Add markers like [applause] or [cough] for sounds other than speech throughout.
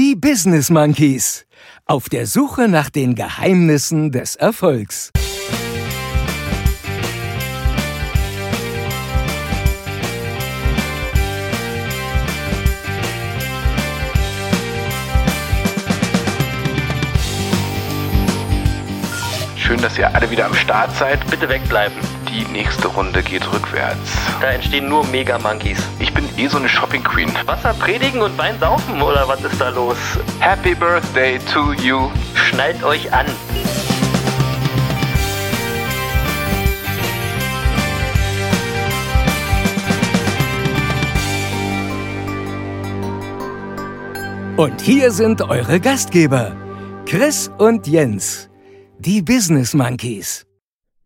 Die Business Monkeys. Auf der Suche nach den Geheimnissen des Erfolgs. Schön, dass ihr alle wieder am Start seid. Bitte wegbleiben. Die nächste Runde geht rückwärts. Da entstehen nur Mega-Monkeys. Ich bin eh so eine Shopping Queen. Wasser predigen und Wein saufen oder was ist da los? Happy Birthday to you. Schnallt euch an. Und hier sind eure Gastgeber, Chris und Jens, die Business Monkeys.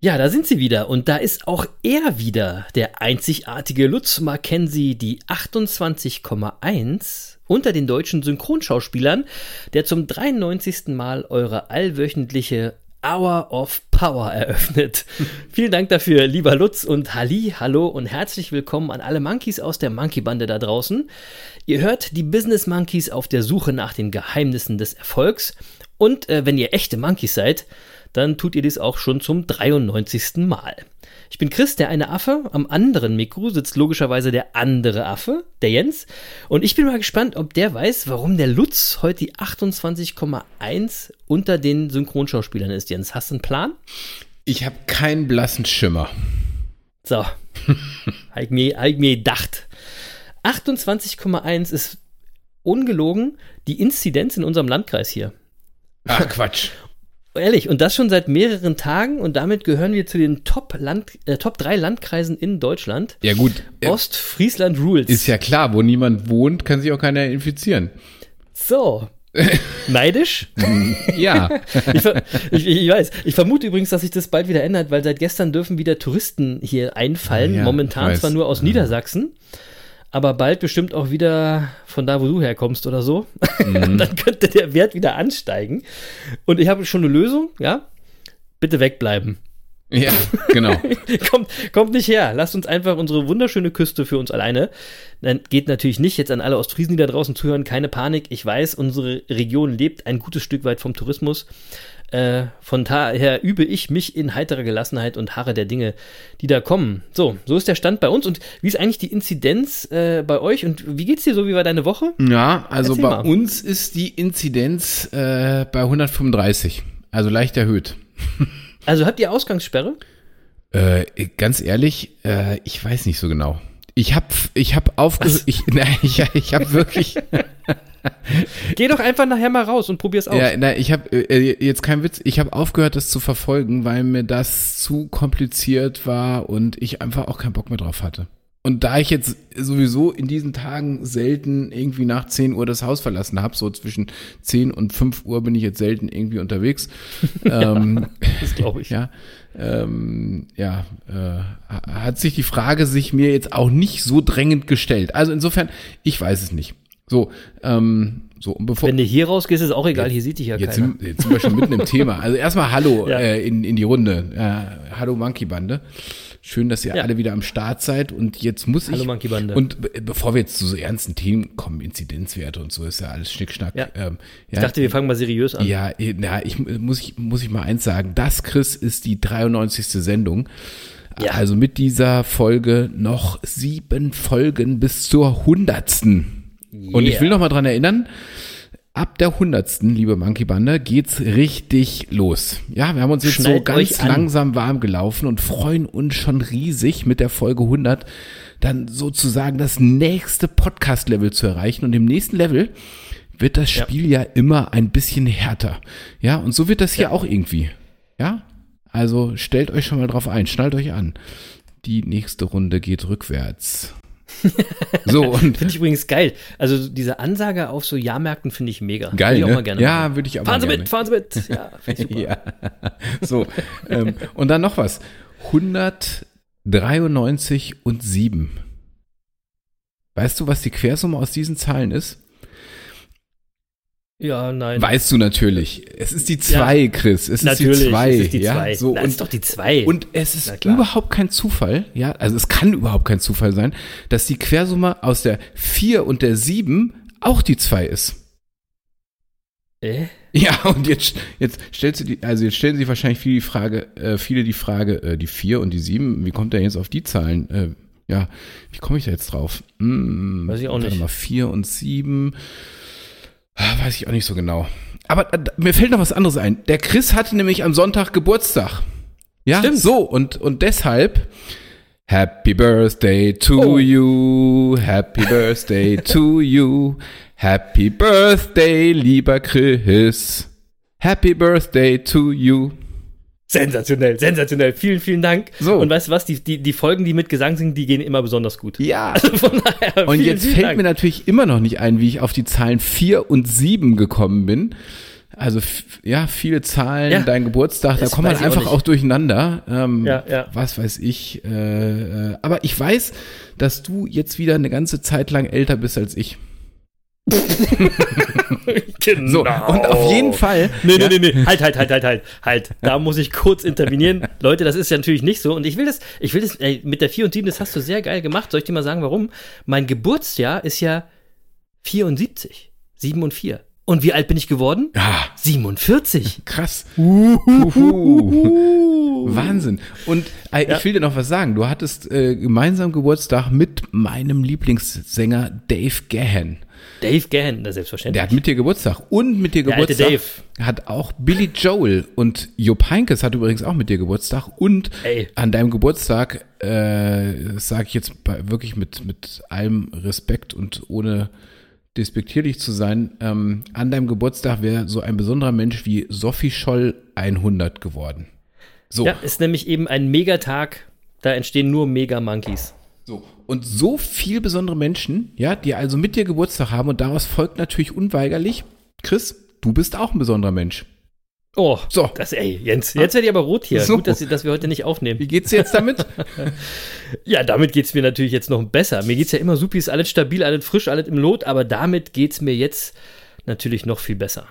Ja, da sind sie wieder und da ist auch er wieder, der einzigartige Lutz Mackenzie, die 28,1 unter den deutschen Synchronschauspielern, der zum 93. Mal eure allwöchentliche Hour of Power eröffnet. [laughs] Vielen Dank dafür, lieber Lutz und Halli, hallo und herzlich willkommen an alle Monkeys aus der Monkey-Bande da draußen. Ihr hört die Business Monkeys auf der Suche nach den Geheimnissen des Erfolgs und äh, wenn ihr echte Monkeys seid, dann tut ihr dies auch schon zum 93. Mal. Ich bin Chris, der eine Affe. Am anderen Mikro sitzt logischerweise der andere Affe, der Jens. Und ich bin mal gespannt, ob der weiß, warum der Lutz heute die 28,1 unter den Synchronschauspielern ist. Jens, hast du einen Plan? Ich habe keinen blassen Schimmer. So, [laughs] ich, mir, hab ich mir gedacht. 28,1 ist ungelogen die Inzidenz in unserem Landkreis hier. Ach Quatsch. Ehrlich, und das schon seit mehreren Tagen und damit gehören wir zu den Top, Land, äh, Top 3 Landkreisen in Deutschland. Ja gut. äh, Ostfriesland Rules. Ist ja klar, wo niemand wohnt, kann sich auch keiner infizieren. So. [laughs] Neidisch? Ja. [laughs] Ich, ich, ich weiß. Ich vermute übrigens, dass sich das bald wieder ändert, weil seit gestern dürfen wieder Touristen hier einfallen. Ja, Momentan zwar nur aus Niedersachsen, aber bald bestimmt auch wieder von da, wo du herkommst oder so. Mhm. [laughs] Dann könnte der Wert wieder ansteigen. Und ich habe schon eine Lösung, ja? Bitte wegbleiben. ja, genau. [laughs] kommt, kommt nicht her. Lasst uns einfach unsere wunderschöne Küste für uns alleine. Nein, geht natürlich nicht. Jetzt an alle Ostfriesen, die da draußen zuhören, keine Panik. Ich weiß, unsere Region lebt ein gutes Stück weit vom Tourismus. Äh, von daher übe ich mich in heiterer Gelassenheit und harre der Dinge, die da kommen. So, so ist der Stand bei uns. Und wie ist eigentlich die Inzidenz äh, bei euch? Und wie geht's dir so? Wie war deine Woche? Ja, also Erzähl bei mal. uns ist die Inzidenz äh, bei 135, also leicht erhöht. [laughs] Also habt ihr Ausgangssperre? Äh, ganz ehrlich, äh, ich weiß nicht so genau. Ich habe ich hab aufgehört, ich, [laughs] nein, ich, ich habe wirklich, [laughs] [laughs] Geh doch einfach nachher mal raus und probier's aus. ja, nein, ich habe äh, jetzt kein Witz, ich habe aufgehört, das zu verfolgen, weil mir das zu kompliziert war und ich einfach auch keinen Bock mehr drauf hatte. Und da ich jetzt sowieso in diesen Tagen selten irgendwie nach 10 Uhr das Haus verlassen habe, so zwischen 10 und 5 Uhr bin ich jetzt selten irgendwie unterwegs. [laughs] ähm, Das glaube ich. [laughs] ja, ähm, ja, äh, hat sich die Frage sich mir jetzt auch nicht so drängend gestellt. Also insofern, ich weiß es nicht. So, ähm, so und bevor Wenn du hier rausgehst, ist auch egal. Hier sieht dich ja jetzt keiner. sind, jetzt sind wir schon mitten im Thema. Also erstmal Hallo [laughs] Ja. äh, in, in die Runde. Äh, hallo Monkey Bande. Schön, dass ihr Ja. alle wieder am Start seid. Und jetzt muss ich. Hallo Monkey Bande. Und be bevor wir jetzt zu so ernsten Themen kommen, Inzidenzwerte und so, ist ja alles Schnickschnack. Ja. Ähm, Ich dachte, wir fangen mal seriös an. ja, eh, na, ich muss ich muss ich mal eins sagen. Das Chris ist die 93. Sendung. Ja. Also mit dieser Folge noch sieben Folgen bis zur hundertsten. Und ich will noch mal dran erinnern, ab der hundertsten, liebe Monkey Bande, geht's richtig los. Ja, wir haben uns jetzt so Schnallt ganz euch an. langsam warm gelaufen und freuen uns schon riesig mit der Folge 100 dann sozusagen das nächste Podcast-Level zu erreichen. Und im nächsten Level wird das Ja. Spiel ja immer ein bisschen härter. Ja, und so wird das hier auch irgendwie. Ja, also stellt euch schon mal drauf ein, schnallt euch an. Die nächste Runde geht rückwärts. [laughs] So, und Finde ich übrigens geil. Also diese Ansage auf so Jahrmärkten finde ich mega. geil, Würde ich auch ne? gerne ja, würde ich auch Fahren Sie mal mit, fahren Sie mit. Ja. [laughs] Ja, so. ähm, und dann noch was. 193 und 7. Weißt du, was die Quersumme aus diesen Zahlen ist? Ja nein. Weißt du natürlich. Es ist die 2, Chris. Es ist die 2. ist es die ja? zwei. So, Na, und, ist doch die zwei. und es ist überhaupt kein Zufall, ja, also es kann überhaupt kein Zufall sein, dass die Quersumme aus der 4 und der 7 auch die 2 ist. Äh? Ja, und jetzt, jetzt stellst du die, also jetzt stellen sich wahrscheinlich viele die Frage, äh, viele die Frage, äh, die vier und die sieben, wie kommt der jetzt auf die Zahlen? Äh, ja, wie komme ich da jetzt drauf? Hm, Weiß ich auch nicht. mal, vier und sieben, ah, weiß ich auch nicht so genau. Aber äh, mir fällt noch was anderes ein. Der Chris hatte nämlich am Sonntag Geburtstag. Ja, Stimmt. so, und, und deshalb, Happy Birthday to Oh. you, Happy Birthday [laughs] to you, Happy Birthday, lieber Chris, Happy Birthday to you. Sensationell, sensationell. Vielen, vielen Dank. So. Und weißt du was? Die, die, die Folgen, die mit Gesang sind, die gehen immer besonders gut. Ja. [laughs] Von daher, Und vielen, jetzt vielen fällt Dank. mir natürlich immer noch nicht ein, wie ich auf die Zahlen vier und sieben gekommen bin. Also ja, viele Zahlen, Ja. dein Geburtstag, da Das kommt man auch einfach nicht. auch, durcheinander. Ähm, Ja, ja. Was weiß ich. Äh, äh, aber ich weiß, dass du jetzt wieder eine ganze Zeit lang älter bist als ich. [laughs] [laughs] genau. So, und auf jeden Fall. Nee, ja, nee, nee, nee. Halt, halt, halt, halt, halt. Halt. Da muss ich kurz intervenieren. [laughs] Leute, das ist ja natürlich nicht so. Und ich will das, ich will das, ey, mit der 4 und 7, das hast du sehr geil gemacht. Soll ich dir mal sagen, warum? Mein Geburtsjahr ist ja 74. 7 und 4. Und wie alt bin ich geworden? Ja, 47. krass. Uhuhu. Wahnsinn. Und äh, Ja. ich will dir noch was sagen. Du hattest äh, gemeinsam Geburtstag mit meinem Lieblingssänger Dave Gahan. Dave Gahan, das Der selbstverständlich. hat mit dir Geburtstag. Und mit dir Der Geburtstag hat auch Billy Joel. Und Jupp Heynckes hat übrigens auch mit dir Geburtstag. Und Ey. an deinem Geburtstag, äh, sage ich jetzt bei, wirklich mit, mit allem Respekt und ohne despektierlich zu sein, ähm, an deinem Geburtstag wäre so ein besonderer Mensch wie Sophie Scholl 100 geworden. So, Ja, ist nämlich eben ein Megatag. Da entstehen nur Mega-Monkeys. so. Und so viel besondere Menschen, ja, die also mit dir Geburtstag haben und daraus folgt natürlich unweigerlich, Chris, du bist auch ein besonderer Mensch. Oh, So. das, ey, Jens, jetzt werde ich aber rot hier. So. Gut, dass, dass wir heute nicht aufnehmen. Wie geht's dir jetzt damit? [laughs] Ja, damit geht's mir natürlich jetzt noch besser. Mir geht's ja immer supi, ist alles stabil, alles frisch, alles im Lot, aber damit geht's mir jetzt natürlich noch viel besser.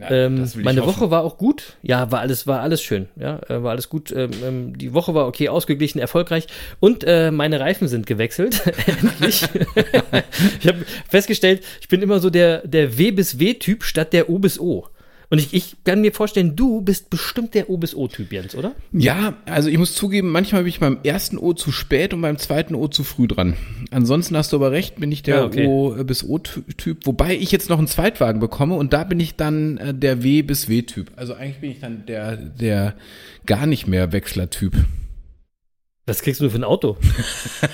Ähm, meine hoffen. Woche war auch gut. Ja, war alles, war alles schön. Ja, äh, war alles gut. Ähm, ähm, die Woche war okay, ausgeglichen, erfolgreich. Und äh, meine Reifen sind gewechselt. [laughs] Endlich. [laughs] ich habe festgestellt, ich bin immer so der, der W bis W-Typ statt der O bis O. Und ich, ich kann mir vorstellen, du bist bestimmt der O bis O-Typ, Jens, oder? Ja, also ich muss zugeben, manchmal bin ich beim ersten O zu spät und beim zweiten O zu früh dran. Ansonsten hast du aber recht, bin ich der Ja, okay. O bis O-Typ, wobei ich jetzt noch einen Zweitwagen bekomme und da bin ich dann äh, der W bis W-Typ. Also eigentlich bin ich dann der, der gar nicht mehr Wechsler-Typ. Was kriegst du für ein Auto?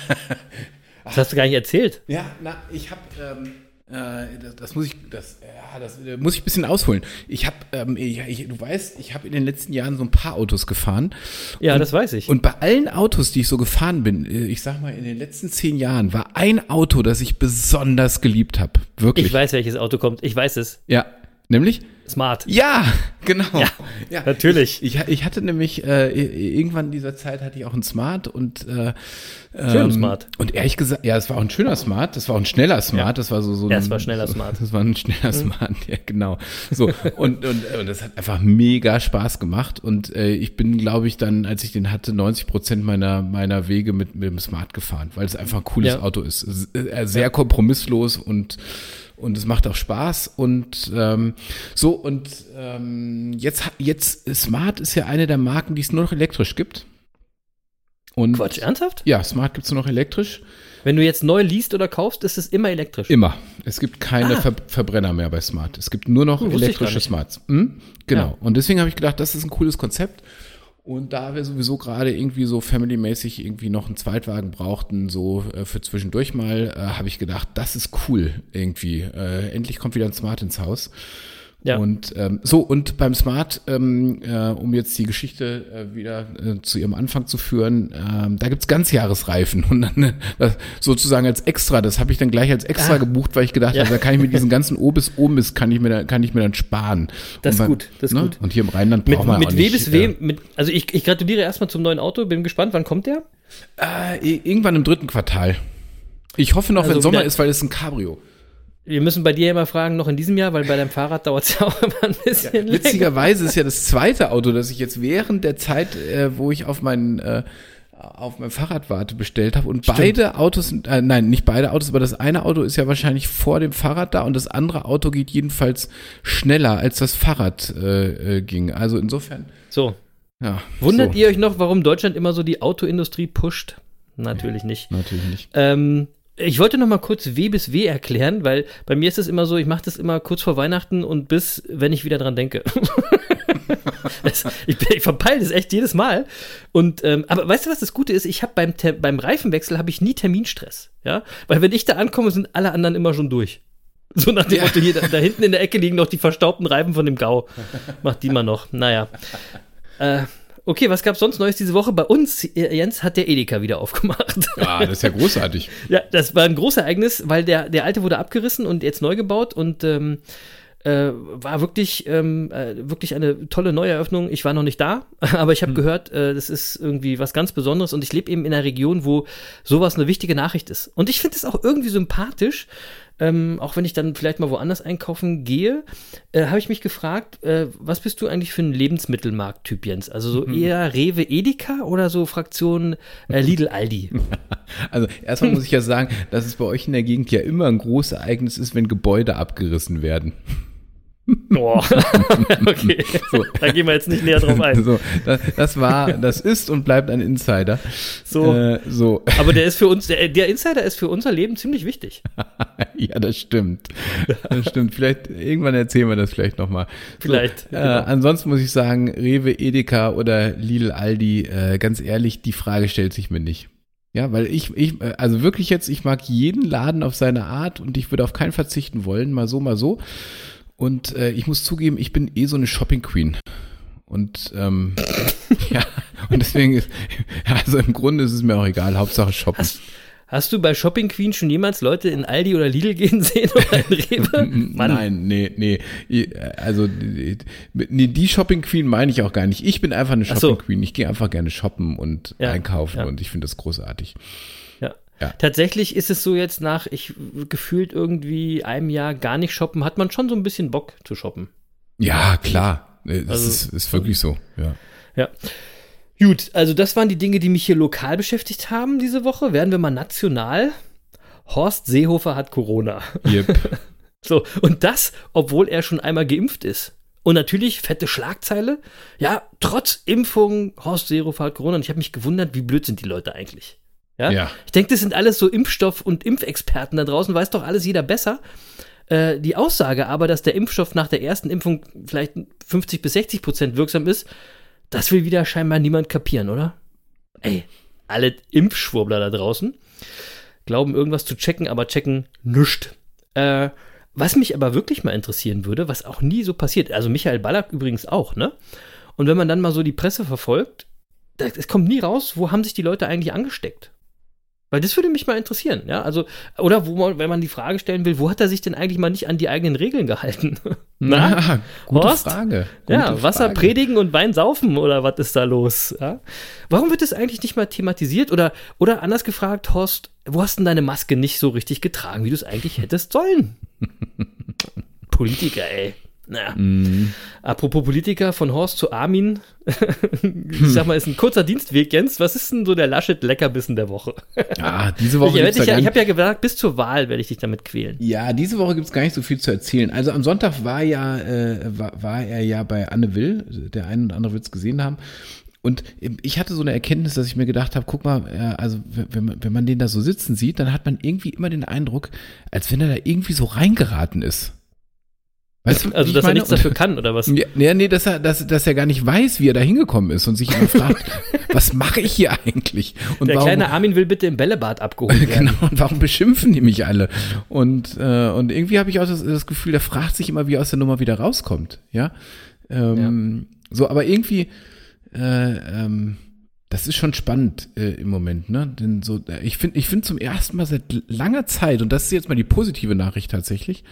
[laughs] das hast du gar nicht erzählt. Ja, na, ich habe, ähm, äh, das, das muss ich, das, ja, das äh, muss ich ein bisschen ausholen. Ich habe, ähm, du weißt, ich habe in den letzten Jahren so ein paar Autos gefahren. Ja, und, das weiß ich. Und bei allen Autos, die ich so gefahren bin, äh, ich sag mal, in den letzten zehn Jahren war ein Auto, das ich besonders geliebt habe. Wirklich. Ich weiß, welches Auto kommt. Ich weiß es. Ja, nämlich? Smart. Ja, genau. Ja, natürlich. Ich, ich, ich hatte nämlich äh, irgendwann in dieser Zeit hatte ich auch einen Smart und äh, Schön ähm, Smart. Und ehrlich gesagt, ja, es war auch ein schöner Smart, das war auch ein schneller Smart, Ja. das war so so. Ja, ein, es war schneller Smart. Mhm. Das war ein schneller Smart, ja genau. So und und und das hat einfach mega Spaß gemacht und äh, ich bin, glaube ich, dann, als ich den hatte, 90 Prozent meiner meiner Wege mit mit dem Smart gefahren, weil es einfach ein cooles Ja. Auto ist, äh, sehr kompromisslos und und es macht auch Spaß und ähm, so und ähm, jetzt jetzt Smart ist ja eine der Marken, die es nur noch elektrisch gibt. Und Quatsch, ernsthaft? ja, Smart gibt's nur noch elektrisch. Wenn du jetzt neu liest oder kaufst, ist es immer elektrisch. Immer. Es gibt keine Ver Verbrenner mehr bei Smart. Es gibt nur noch Hm, elektrische. Smarts. Hm? Genau. Ja. Und deswegen habe ich gedacht, das ist ein cooles Konzept. Und da wir sowieso gerade irgendwie so familymäßig irgendwie noch einen Zweitwagen brauchten, so äh, für zwischendurch mal, äh, habe ich gedacht, das ist cool irgendwie. Äh, endlich kommt wieder ein Smart ins Haus. Ja. Und ähm, so, und beim Smart, ähm, äh, um jetzt die Geschichte äh, wieder äh, zu ihrem Anfang zu führen, ähm, da gibt's Ganzjahresreifen. [laughs] Und dann äh, das sozusagen als extra, das habe ich dann gleich als extra Ah. gebucht, weil ich gedacht Ja. habe, da kann ich mir diesen ganzen O bis O bis kann ich mir da, kann ich mir dann sparen. Das ist gut, das ist gut. Und hier im Rheinland Mit, braucht man mit auch W nicht, bis W, äh, mit, also ich, ich gratuliere erstmal zum neuen Auto, bin gespannt, wann kommt der? Äh, irgendwann im dritten Quartal. Ich hoffe noch, Also wenn Sommer ist, weil es ein Cabrio. Wir müssen bei dir immer fragen, noch in diesem Jahr, weil bei deinem Fahrrad dauert es ja auch immer ein bisschen länger. Witzigerweise ist ja das zweite Auto, das ich jetzt während der Zeit, äh, wo ich auf meinen äh, auf mein Fahrradwarte bestellt habe und beide Autos, äh, nein, nicht beide Autos, aber das eine Auto ist ja wahrscheinlich vor dem Fahrrad da und das andere Auto geht jedenfalls schneller als das Fahrrad äh, äh, ging. Also insofern, So. ja. Wundert so. ihr euch noch, warum Deutschland immer so die Autoindustrie pusht? Natürlich nicht. Natürlich nicht. Ähm, ich wollte noch mal kurz W bis W erklären, weil bei mir ist es immer so, ich mache das immer kurz vor Weihnachten und bis, wenn ich wieder dran denke. [laughs] das, ich, ich verpeile das echt jedes Mal. Und ähm, aber weißt du, was das Gute ist? Ich habe beim beim Reifenwechsel habe ich nie Terminstress, ja, weil wenn ich da ankomme, sind alle anderen immer schon durch. So nach dem Motto, hier, da, da hinten in der Ecke liegen noch die verstaubten Reifen von dem Gau. Macht die mal noch. Naja. Äh, okay, was gab's sonst Neues diese Woche? Bei uns, äh, Jens, hat der Edeka wieder aufgemacht. Ah, das ist ja großartig. [laughs] Ja, das war ein großes Ereignis, weil der, der alte wurde abgerissen und jetzt neu gebaut und ähm, äh, war wirklich, ähm, äh, wirklich eine tolle Neueröffnung. Ich war noch nicht da, [laughs] aber ich habe gehört, äh, das ist irgendwie was ganz Besonderes und ich lebe eben in einer Region, wo sowas eine wichtige Nachricht ist. Und ich finde es auch irgendwie sympathisch, ähm, auch wenn ich dann vielleicht mal woanders einkaufen gehe, äh, habe ich mich gefragt, äh, was bist du eigentlich für ein Lebensmittelmarkt-Typ, Jens? Also so eher Rewe, Edeka oder so Fraktion äh, Lidl, Aldi? [laughs] Also erstmal muss ich ja sagen, dass es bei euch in der Gegend ja immer ein großes Ereignis ist, wenn Gebäude abgerissen werden. Boah. [laughs] okay, da gehen wir jetzt nicht näher drauf ein. So, das, das war, das ist und bleibt ein Insider. So. Äh, so. Aber der ist für uns, der, der Insider ist für unser Leben ziemlich wichtig. [laughs] ja, das stimmt. Das stimmt. Vielleicht, irgendwann erzählen wir das vielleicht nochmal. Vielleicht, So, genau. äh, ansonsten muss ich sagen, Rewe, Edeka oder Lidl, Aldi, äh, ganz ehrlich, die Frage stellt sich mir nicht. Ja, weil ich, ich, äh, also wirklich jetzt, ich mag jeden Laden auf seine Art und ich würde auf keinen verzichten wollen, mal so, mal so. Und äh, ich muss zugeben, ich bin eh so eine Shopping Queen. Und ähm, [laughs] ja, und deswegen ist, also im Grunde ist es mir auch egal, Hauptsache shoppen. Hast, hast du bei Shopping Queen schon jemals Leute in Aldi oder Lidl gehen sehen oder in Rewe? [laughs] Mann. Nein, nee, nee. Also die- nee, die Shopping Queen meine ich auch gar nicht. Ich bin einfach eine so. Shopping Queen. Ich gehe einfach gerne shoppen und Ja, einkaufen ja. und ich finde das großartig. Ja. Tatsächlich ist es so jetzt nach, ich gefühlt irgendwie einem Jahr gar nicht shoppen, hat man schon so ein bisschen Bock zu shoppen. Ja, klar. Das Also- ist, ist wirklich so. Ja. Ja. Gut, also das waren die Dinge, die mich hier lokal beschäftigt haben diese Woche. Werden wir mal national. Horst Seehofer hat Corona. Yep. [laughs] So, und das, obwohl er schon einmal geimpft ist. Und natürlich fette Schlagzeile. Ja, trotz Impfung, Horst Seehofer hat Corona. Und ich habe mich gewundert, wie blöd sind die Leute eigentlich. Ja. Ja. Ich denke, das sind alles so Impfstoff- und Impfexperten da draußen, weiß doch alles jeder besser. Äh, die Aussage aber, dass der Impfstoff nach der ersten Impfung vielleicht 50 bis 60 Prozent wirksam ist, das will wieder scheinbar niemand kapieren, oder? Ey, alle Impfschwurbler da draußen glauben irgendwas zu checken, aber checken nüscht. Äh, was mich aber wirklich mal interessieren würde, was auch nie so passiert, also Michael Ballack übrigens auch, ne? Und wenn man dann mal so die Presse verfolgt, es kommt nie raus, wo haben sich die Leute eigentlich angesteckt? Weil das würde mich mal interessieren, ja? Also, oder wo man, wenn man die Frage stellen will, wo hat er sich denn eigentlich mal nicht an die eigenen Regeln gehalten? [laughs] Na, gute Horst? Frage. ja, Gute Wasser Frage. predigen und Wein saufen oder was ist da los? Ja? Warum wird das eigentlich nicht mal thematisiert? Oder, oder anders gefragt, Horst, wo hast denn deine Maske nicht so richtig getragen, wie du es eigentlich hättest sollen? [laughs] Politiker, ey. Naja. Mhm. Apropos Politiker, von Horst zu Armin. [laughs] ich sag mal, ist ein kurzer Dienstweg, Jens. Was ist denn so der Laschet-Leckerbissen der Woche? Ah, diese Woche ich ich, ja, ich habe ja gesagt, bis zur Wahl werde ich dich damit quälen. Ja, diese Woche gibt's gar nicht so viel zu erzählen. Also am Sonntag war ja, äh, war, war er ja bei Anne Will, der ein oder andere wird's gesehen haben. Und ich hatte so eine Erkenntnis, dass ich mir gedacht habe, guck mal, also wenn man, wenn man den da so sitzen sieht, dann hat man irgendwie immer den Eindruck, als wenn er da irgendwie so reingeraten ist. Weißt du, Also, dass er meine? nichts dafür kann, oder was? Ja, ja, nee, dass er, dass, dass er gar nicht weiß, wie er da hingekommen ist und sich immer fragt, [laughs] was mache ich hier eigentlich? Und Der warum, kleine Armin will bitte im Bällebad abgeholt [laughs] werden. Genau, und warum beschimpfen die mich alle? Und, äh, und irgendwie habe ich auch das, das Gefühl, der fragt sich immer, wie er aus der Nummer wieder rauskommt. Ja. Ähm, So, aber irgendwie, äh, ähm, das ist schon spannend äh, im Moment, ne? Denn so, äh, ich finde, ich finde zum ersten Mal seit langer Zeit, und das ist jetzt mal die positive Nachricht tatsächlich,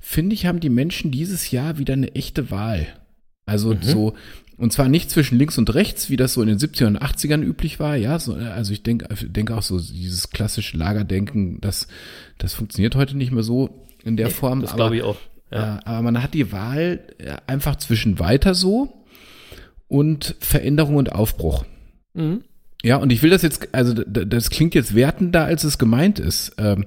finde ich, haben die Menschen dieses Jahr wieder eine echte Wahl. Also so, und zwar nicht zwischen links und rechts, wie das so in den 70ern und 80ern üblich war, ja. So, äh, also ich denke denke auch so, dieses klassische Lagerdenken, das, das funktioniert heute nicht mehr so in der Form. Das glaube ich auch. Ja. äh, aber man hat die Wahl äh, einfach zwischen weiter so und Veränderung und Aufbruch. Mhm. Ja, und ich will das jetzt, also das klingt jetzt wertender, als es gemeint ist. Ähm,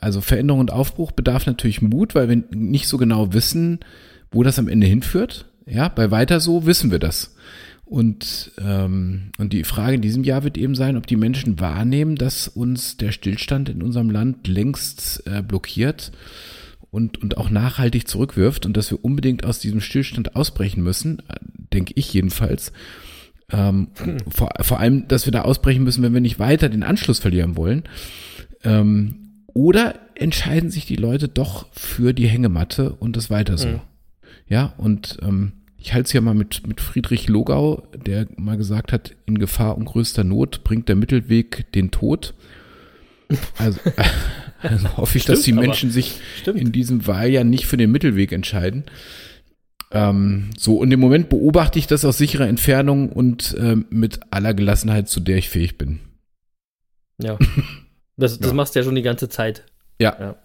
Also Veränderung und Aufbruch bedarf natürlich Mut, weil wir nicht so genau wissen, wo das am Ende hinführt. Ja, bei weiter so wissen wir das. Und, ähm, und die Frage in diesem Jahr wird eben sein, ob die Menschen wahrnehmen, dass uns der Stillstand in unserem Land längst äh, blockiert und, und auch nachhaltig zurückwirft und dass wir unbedingt aus diesem Stillstand ausbrechen müssen, äh, denke ich jedenfalls. Ähm, vor, vor allem, dass wir da ausbrechen müssen, wenn wir nicht weiter den Anschluss verlieren wollen. Ähm, oder entscheiden sich die Leute doch für die Hängematte und das weiter so. Mhm. Ja, und ähm, ich halte es ja mal mit, mit Friedrich Logau, der mal gesagt hat, in Gefahr und größter Not bringt der Mittelweg den Tod. Also, [laughs] also hoffe ich, dass die Stimmt, Menschen sich Stimmt. in diesem Wahljahr nicht für den Mittelweg entscheiden. Ähm, so, und im Moment beobachte ich das aus sicherer Entfernung und ähm, mit aller Gelassenheit, zu der ich fähig bin. Ja. [laughs] Das, das Ja. machst du ja schon die ganze Zeit. Ja. Ja.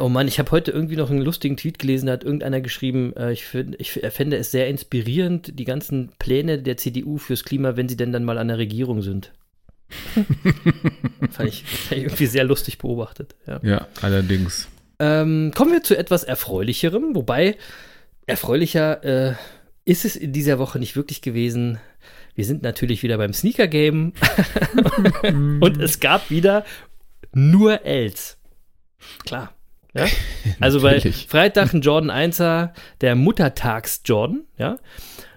Oh Mann, ich habe heute irgendwie noch einen lustigen Tweet gelesen, da hat irgendeiner geschrieben, äh, ich, find, ich fände es sehr inspirierend, die ganzen Pläne der CDU fürs Klima, wenn sie denn dann mal an der Regierung sind. [laughs] fand, ich, fand ich irgendwie sehr lustig beobachtet. Ja. Ja, allerdings. Ähm, kommen wir zu etwas Erfreulicherem, wobei erfreulicher äh, ist es in dieser Woche nicht wirklich gewesen. Wir sind natürlich wieder beim Sneaker Game [laughs] und es gab wieder nur Els. Klar. Ja? [laughs] Also bei. Freitag ein Jordan 1er, der Muttertags Jordan, ja.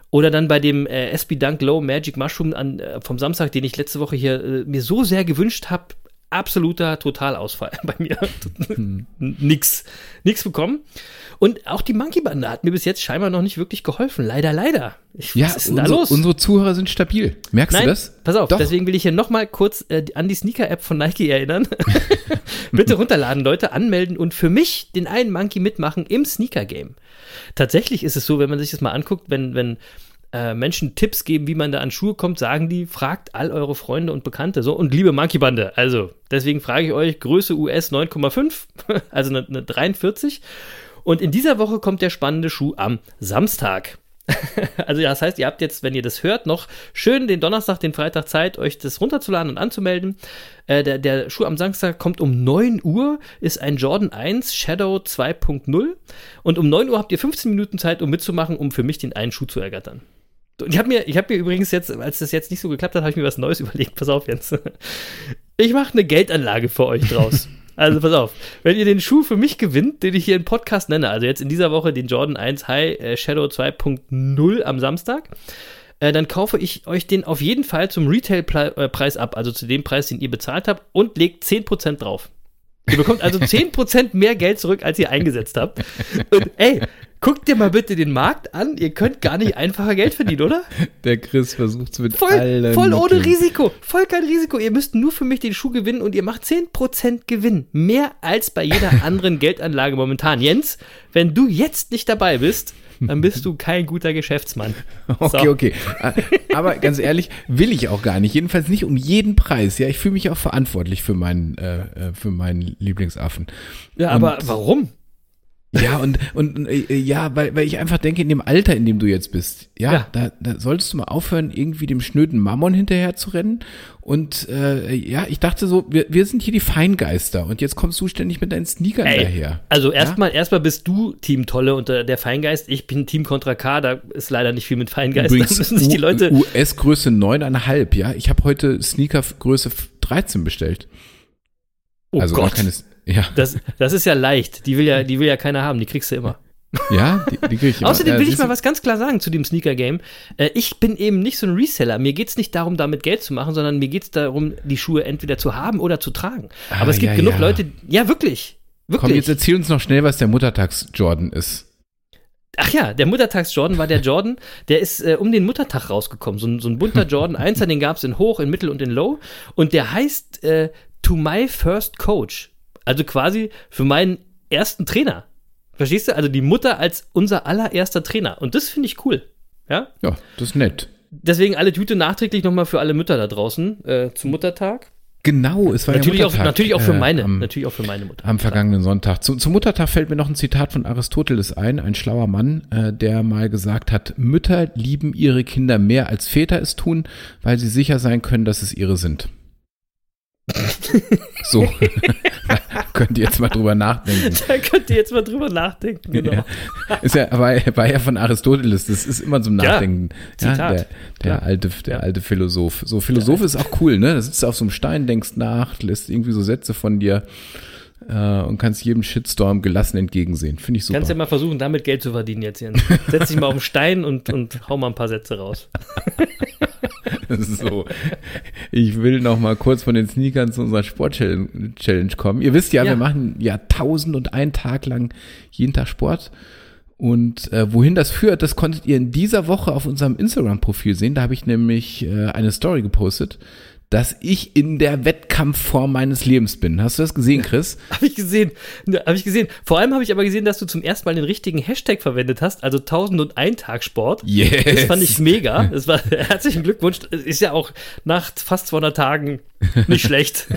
Oder dann bei dem äh, SB Dunk Low Magic Mushroom an, äh, vom Samstag, den ich letzte Woche hier äh, mir so sehr gewünscht habe, absoluter Totalausfall [laughs] bei mir. nix, nix bekommen. Und auch die Monkey Bande hat mir bis jetzt scheinbar noch nicht wirklich geholfen. Leider, leider. Ich, Ja, was ist denn da unsere, los? unsere Zuhörer sind stabil. Merkst Nein, du das? pass auf, Doch. deswegen will ich hier nochmal kurz äh, an die Sneaker-App von Nike erinnern. [laughs] Bitte runterladen, Leute, anmelden und für mich den einen Monkey mitmachen im Sneaker-Game. Tatsächlich ist es so, wenn man sich das mal anguckt, wenn, wenn äh, Menschen Tipps geben, wie man da an Schuhe kommt, sagen die, fragt all eure Freunde und Bekannte. So, und liebe Monkey-Bande, also deswegen frage ich euch, Größe US 9,5, [laughs] also eine, eine 43. Und in dieser Woche kommt der spannende Schuh am Samstag. [laughs] Also das heißt, ihr habt jetzt, wenn ihr das hört, noch schön den Donnerstag, den Freitag Zeit, euch das runterzuladen und anzumelden. Äh, der, der Schuh am Samstag kommt um 9 Uhr, ist ein Jordan 1 Shadow 2.0 und um 9 Uhr habt ihr 15 Minuten Zeit, um mitzumachen, um für mich den einen Schuh zu ergattern. Ich habe mir, ich habe mir übrigens jetzt, als das jetzt nicht so geklappt hat, habe ich mir was Neues [laughs] überlegt. Pass auf jetzt. Ich mache eine Geldanlage für euch draus. [laughs] Also pass auf, wenn ihr den Schuh für mich gewinnt, den ich hier im Podcast nenne, also jetzt in dieser Woche den Jordan 1 High äh, Shadow 2.0 am Samstag, äh, dann kaufe ich euch den auf jeden Fall zum Retail-Preis ab, also zu dem Preis, den ihr bezahlt habt, und legt 10% drauf. Ihr bekommt also [laughs] 10% mehr Geld zurück, als ihr eingesetzt habt. Und ey, guckt dir mal bitte den Markt an. Ihr könnt gar nicht einfacher Geld verdienen, oder? Der Chris versucht es mit Voll, allen voll ohne Mitteln. Risiko. Voll kein Risiko. Ihr müsst nur für mich den Schuh gewinnen und ihr macht 10% Gewinn. Mehr als bei jeder [laughs] anderen Geldanlage momentan. Jens, wenn du jetzt nicht dabei bist, dann bist du kein guter Geschäftsmann. [laughs] Okay, So. okay. Äh, Aber ganz ehrlich, will ich auch gar nicht. Jedenfalls nicht um jeden Preis. Ja, ich fühle mich auch verantwortlich für meinen, äh, äh, für meinen Lieblingsaffen. Ja, aber Und- warum? Ja, und, und äh, ja, weil, weil ich einfach denke, in dem Alter, in dem du jetzt bist, ja, Ja. Da, da solltest du mal aufhören, irgendwie dem schnöden Mammon hinterher zu rennen. Und äh, ja, ich dachte so, wir, wir sind hier die Feingeister und jetzt kommst du ständig mit deinen Sneakern Ey, daher. Also erstmal erstmal bist du Team Tolle und äh, der Feingeist. Ich bin Team Contra K, da ist leider nicht viel mit Feingeist. [laughs] da müssen sich die Leute. US-Größe 9,5, ja. Ich habe heute Sneaker-Größe 13 bestellt. oh also Gott. gar keine, ja, Das, das ist ja leicht. Die will ja, die will ja keiner haben. Die kriegst du immer. ja, die, die krieg ich immer. Außerdem Ja, will ich siehst mal was ganz klar sagen zu dem Sneaker-Game. Äh, ich bin eben nicht so ein Reseller. Mir geht es nicht darum, damit Geld zu machen, sondern mir geht es darum, die Schuhe entweder zu haben oder zu tragen. Ah, Aber es gibt ja, genug ja. Leute, ja wirklich, wirklich. Komm, jetzt erzähl uns noch schnell, was der Muttertags-Jordan ist. Ach ja, der Muttertags-Jordan war der Jordan, der ist äh, um den Muttertag rausgekommen. So, ein- so ein bunter Jordan 1, den gab es in Hoch, in Mittel und in Low. Und der heißt äh, To My First Coach. Also quasi für meinen ersten Trainer. Verstehst du? Also die Mutter als unser allererster Trainer. Und das finde ich cool. Ja? Ja, das ist nett. Deswegen alle Tüte nachträglich nochmal für alle Mütter da draußen äh, zum Muttertag. Genau, es war Natürlich ja auch, Muttertag, natürlich auch für äh, meine, am, natürlich auch für meine Mutter. am vergangenen Sonntag. Zu, zum Muttertag fällt mir noch ein Zitat von Aristoteles ein, ein schlauer Mann, äh, der mal gesagt hat, Mütter lieben ihre Kinder mehr als Väter es tun, weil sie sicher sein können, dass es ihre sind. So, [laughs] könnt ihr jetzt mal drüber nachdenken. Da könnt ihr jetzt mal drüber nachdenken, genau. Ja. Ist ja, war, war ja von Aristoteles, das ist immer zum Ja, Nachdenken. Ja, Zitat. der der, alte, der Ja. alte Philosoph. So, Philosoph ist auch cool, ne? Da sitzt du auf so einem Stein, denkst nach, lässt irgendwie so Sätze von dir äh, und kannst jedem Shitstorm gelassen entgegensehen. Finde ich super. Kannst ja mal versuchen, damit Geld zu verdienen jetzt, Jens. Setz dich mal auf den Stein und, und hau mal ein paar Sätze raus. [laughs] [laughs] so. Ich will noch mal kurz von den Sneakern zu unserer Sport-Challenge kommen. Ihr wisst ja, Ja. wir machen ja tausend und einen Tag lang jeden Tag Sport. Und äh, wohin das führt, das konntet ihr in dieser Woche auf unserem Instagram-Profil sehen. Da habe ich nämlich äh, eine Story gepostet, dass ich in der Wettkampfform meines Lebens bin. Hast du das gesehen, Chris? [laughs] Habe ich gesehen. Habe ich gesehen. Vor allem habe ich aber gesehen, dass du zum ersten Mal den richtigen Hashtag verwendet hast, also 1001 Tag Sport. Yes. Das fand ich mega. [laughs] Das war [laughs] herzlichen Glückwunsch. Ist ja auch nach fast 200 Tagen nicht schlecht.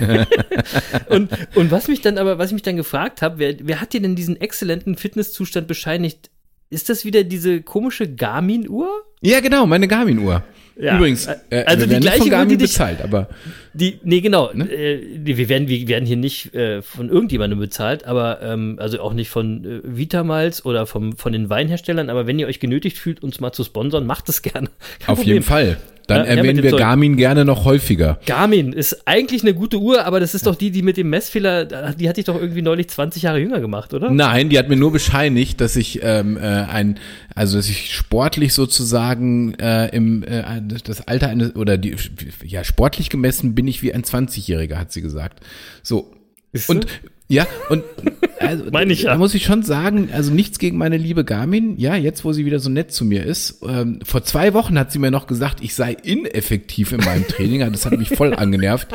und, und was mich dann aber, was ich mich dann gefragt habe, wer, wer hat dir denn diesen exzellenten Fitnesszustand bescheinigt? Ist das wieder diese komische Garmin-Uhr? Ja, genau, meine Garmin-Uhr. Ja. Übrigens, Also äh, die wir werden nicht gleiche Uhr, die dich- bezahlt, aber Die, nee, genau. Ne? Äh, die- wir, werden, wir werden hier nicht äh, von irgendjemandem bezahlt, aber ähm, also auch nicht von äh, Vitamals oder vom, von den Weinherstellern. Aber wenn ihr euch genötigt fühlt, uns mal zu sponsern, macht es gerne. [laughs] Kein auf Problem. jeden Fall. Dann Ja, ja, erwähnen dem wir Zeug. Garmin gerne noch häufiger. Garmin ist eigentlich eine gute Uhr, aber das ist doch die, die mit dem Messfehler, die hatte ich doch irgendwie neulich 20 Jahre jünger gemacht, oder? Nein, die hat mir nur bescheinigt, dass ich ähm, äh, ein, also dass ich sportlich sozusagen äh, im äh, das Alter eines oder die ja sportlich gemessen bin ich wie ein 20-Jähriger, hat sie gesagt. So Ist und so? ja und also, [laughs] Meine ich ja. Da muss ich schon sagen, also nichts gegen meine liebe Garmin. Ja, jetzt wo sie wieder so nett zu mir ist. Ähm, vor zwei Wochen hat sie mir noch gesagt, ich sei ineffektiv in meinem Training. Das hat mich voll angenervt.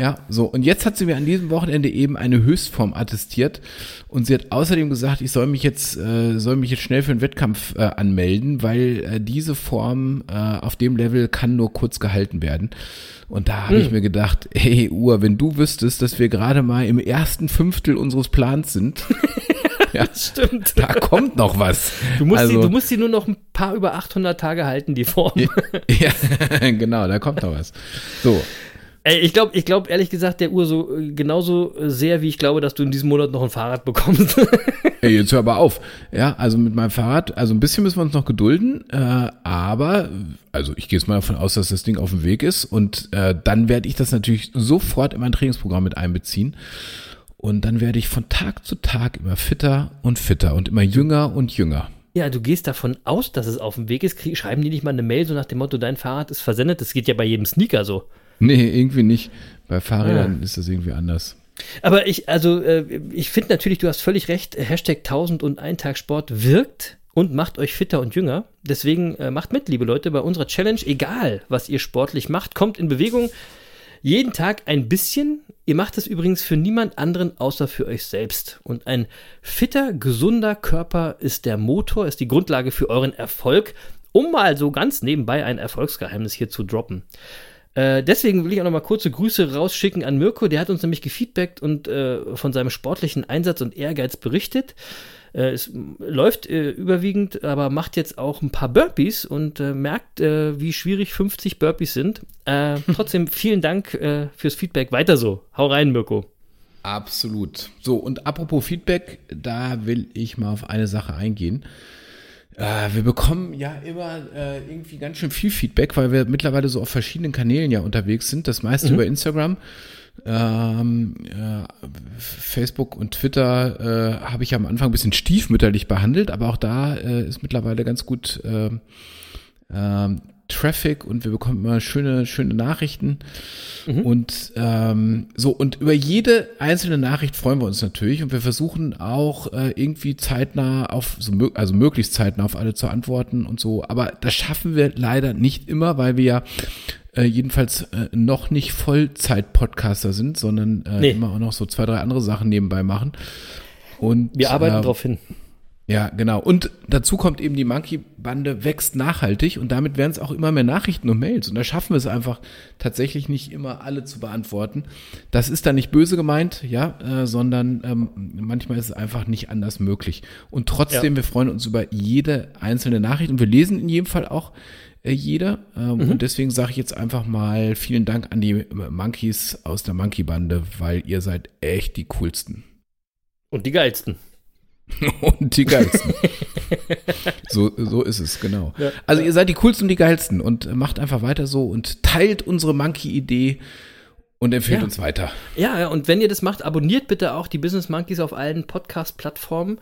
Ja, so. Und jetzt hat sie mir an diesem Wochenende eben eine Höchstform attestiert. Und sie hat außerdem gesagt, ich soll mich jetzt, äh, soll mich jetzt schnell für einen Wettkampf äh, anmelden, weil äh, diese Form äh, auf dem Level kann nur kurz gehalten werden. Und da habe ich Hm. mir gedacht, hey Uhr, wenn du wüsstest, dass wir gerade mal im ersten Fünftel unseres Plans sind, [laughs] ja, Stimmt. da kommt noch was. Du musst, also, sie, du musst sie nur noch ein paar über 800 Tage halten, die Form. [laughs] ja, genau, da kommt noch was. So, Ey, ich glaube, ich glaube ehrlich gesagt, der Uhr so äh, genauso äh, sehr, wie ich glaube, dass du in diesem Monat noch ein Fahrrad bekommst. [laughs] ey, jetzt hör aber auf. Ja, also mit meinem Fahrrad, also ein bisschen müssen wir uns noch gedulden, äh, aber also ich gehe jetzt mal davon aus, dass das Ding auf dem Weg ist und äh, dann werde ich das natürlich sofort in mein Trainingsprogramm mit einbeziehen. Und dann werde ich von Tag zu Tag immer fitter und fitter und immer jünger und jünger. ja, du gehst davon aus, dass es auf dem Weg ist. Krieg, schreiben die nicht mal eine Mail so nach dem Motto, dein Fahrrad ist versendet. Das geht ja bei jedem Sneaker so. Nee, irgendwie nicht. Bei Fahrrädern ist das irgendwie anders. Aber ich, also, äh, ich finde natürlich, du hast völlig recht. Hashtag 1001 Tag Sport wirkt und macht euch fitter und jünger. Deswegen äh, macht mit, liebe Leute, bei unserer Challenge, egal was ihr sportlich macht, kommt in Bewegung. Jeden Tag ein bisschen. Ihr macht es übrigens für niemand anderen außer für euch selbst. Und ein fitter, gesunder Körper ist der Motor, ist die Grundlage für euren Erfolg. Um mal so ganz nebenbei ein Erfolgsgeheimnis hier zu droppen. Äh, deswegen will ich auch noch mal kurze Grüße rausschicken an Mirko. Der hat uns nämlich gefeedbackt und äh, von seinem sportlichen Einsatz und Ehrgeiz berichtet. Äh, es läuft äh, überwiegend, aber macht jetzt auch ein paar Burpees und äh, merkt, äh, wie schwierig 50 Burpees sind. Äh, [laughs] trotzdem vielen Dank äh, fürs Feedback. Weiter so. Hau rein, Mirko. Absolut. So, und apropos Feedback, da will ich mal auf eine Sache eingehen. Äh, wir bekommen ja immer äh, irgendwie ganz schön viel Feedback, weil wir mittlerweile so auf verschiedenen Kanälen ja unterwegs sind. Das meiste über Instagram. Ähm, äh, Facebook und Twitter äh, habe ich am Anfang ein bisschen stiefmütterlich behandelt, aber auch da äh, ist mittlerweile ganz gut ähm, ähm, Traffic und wir bekommen immer schöne, schöne Nachrichten. Und ähm, so, und über jede einzelne Nachricht freuen wir uns natürlich und wir versuchen auch äh, irgendwie zeitnah auf, so, also möglichst zeitnah auf alle zu antworten und so. Aber das schaffen wir leider nicht immer, weil wir ja äh, jedenfalls äh, noch nicht Vollzeit-Podcaster sind, sondern äh, Nee. immer auch noch so zwei, drei andere Sachen nebenbei machen. Und, Wir arbeiten äh, drauf hin. Ja, genau. Und dazu kommt eben die Monkey-Bande wächst nachhaltig und damit werden es auch immer mehr Nachrichten und Mails. Und da schaffen wir es einfach tatsächlich nicht immer alle zu beantworten. Das ist dann nicht böse gemeint, ja, äh, sondern ähm, manchmal ist es einfach nicht anders möglich. Und trotzdem, Ja. wir freuen uns über jede einzelne Nachricht und wir lesen in jedem Fall auch jeder. Ähm, Mhm. Und deswegen sage ich jetzt einfach mal vielen Dank an die äh, Monkeys aus der Monkey-Bande, weil ihr seid echt die coolsten. Und die geilsten. [laughs] Und die geilsten. [laughs] so, so ist es, genau. Ja. Also ihr seid die coolsten und die geilsten und äh, macht einfach weiter so und teilt unsere Monkey-Idee und empfehlt Ja. uns weiter. Ja, ja, und wenn ihr das macht, abonniert bitte auch die Business Monkeys auf allen Podcast-Plattformen,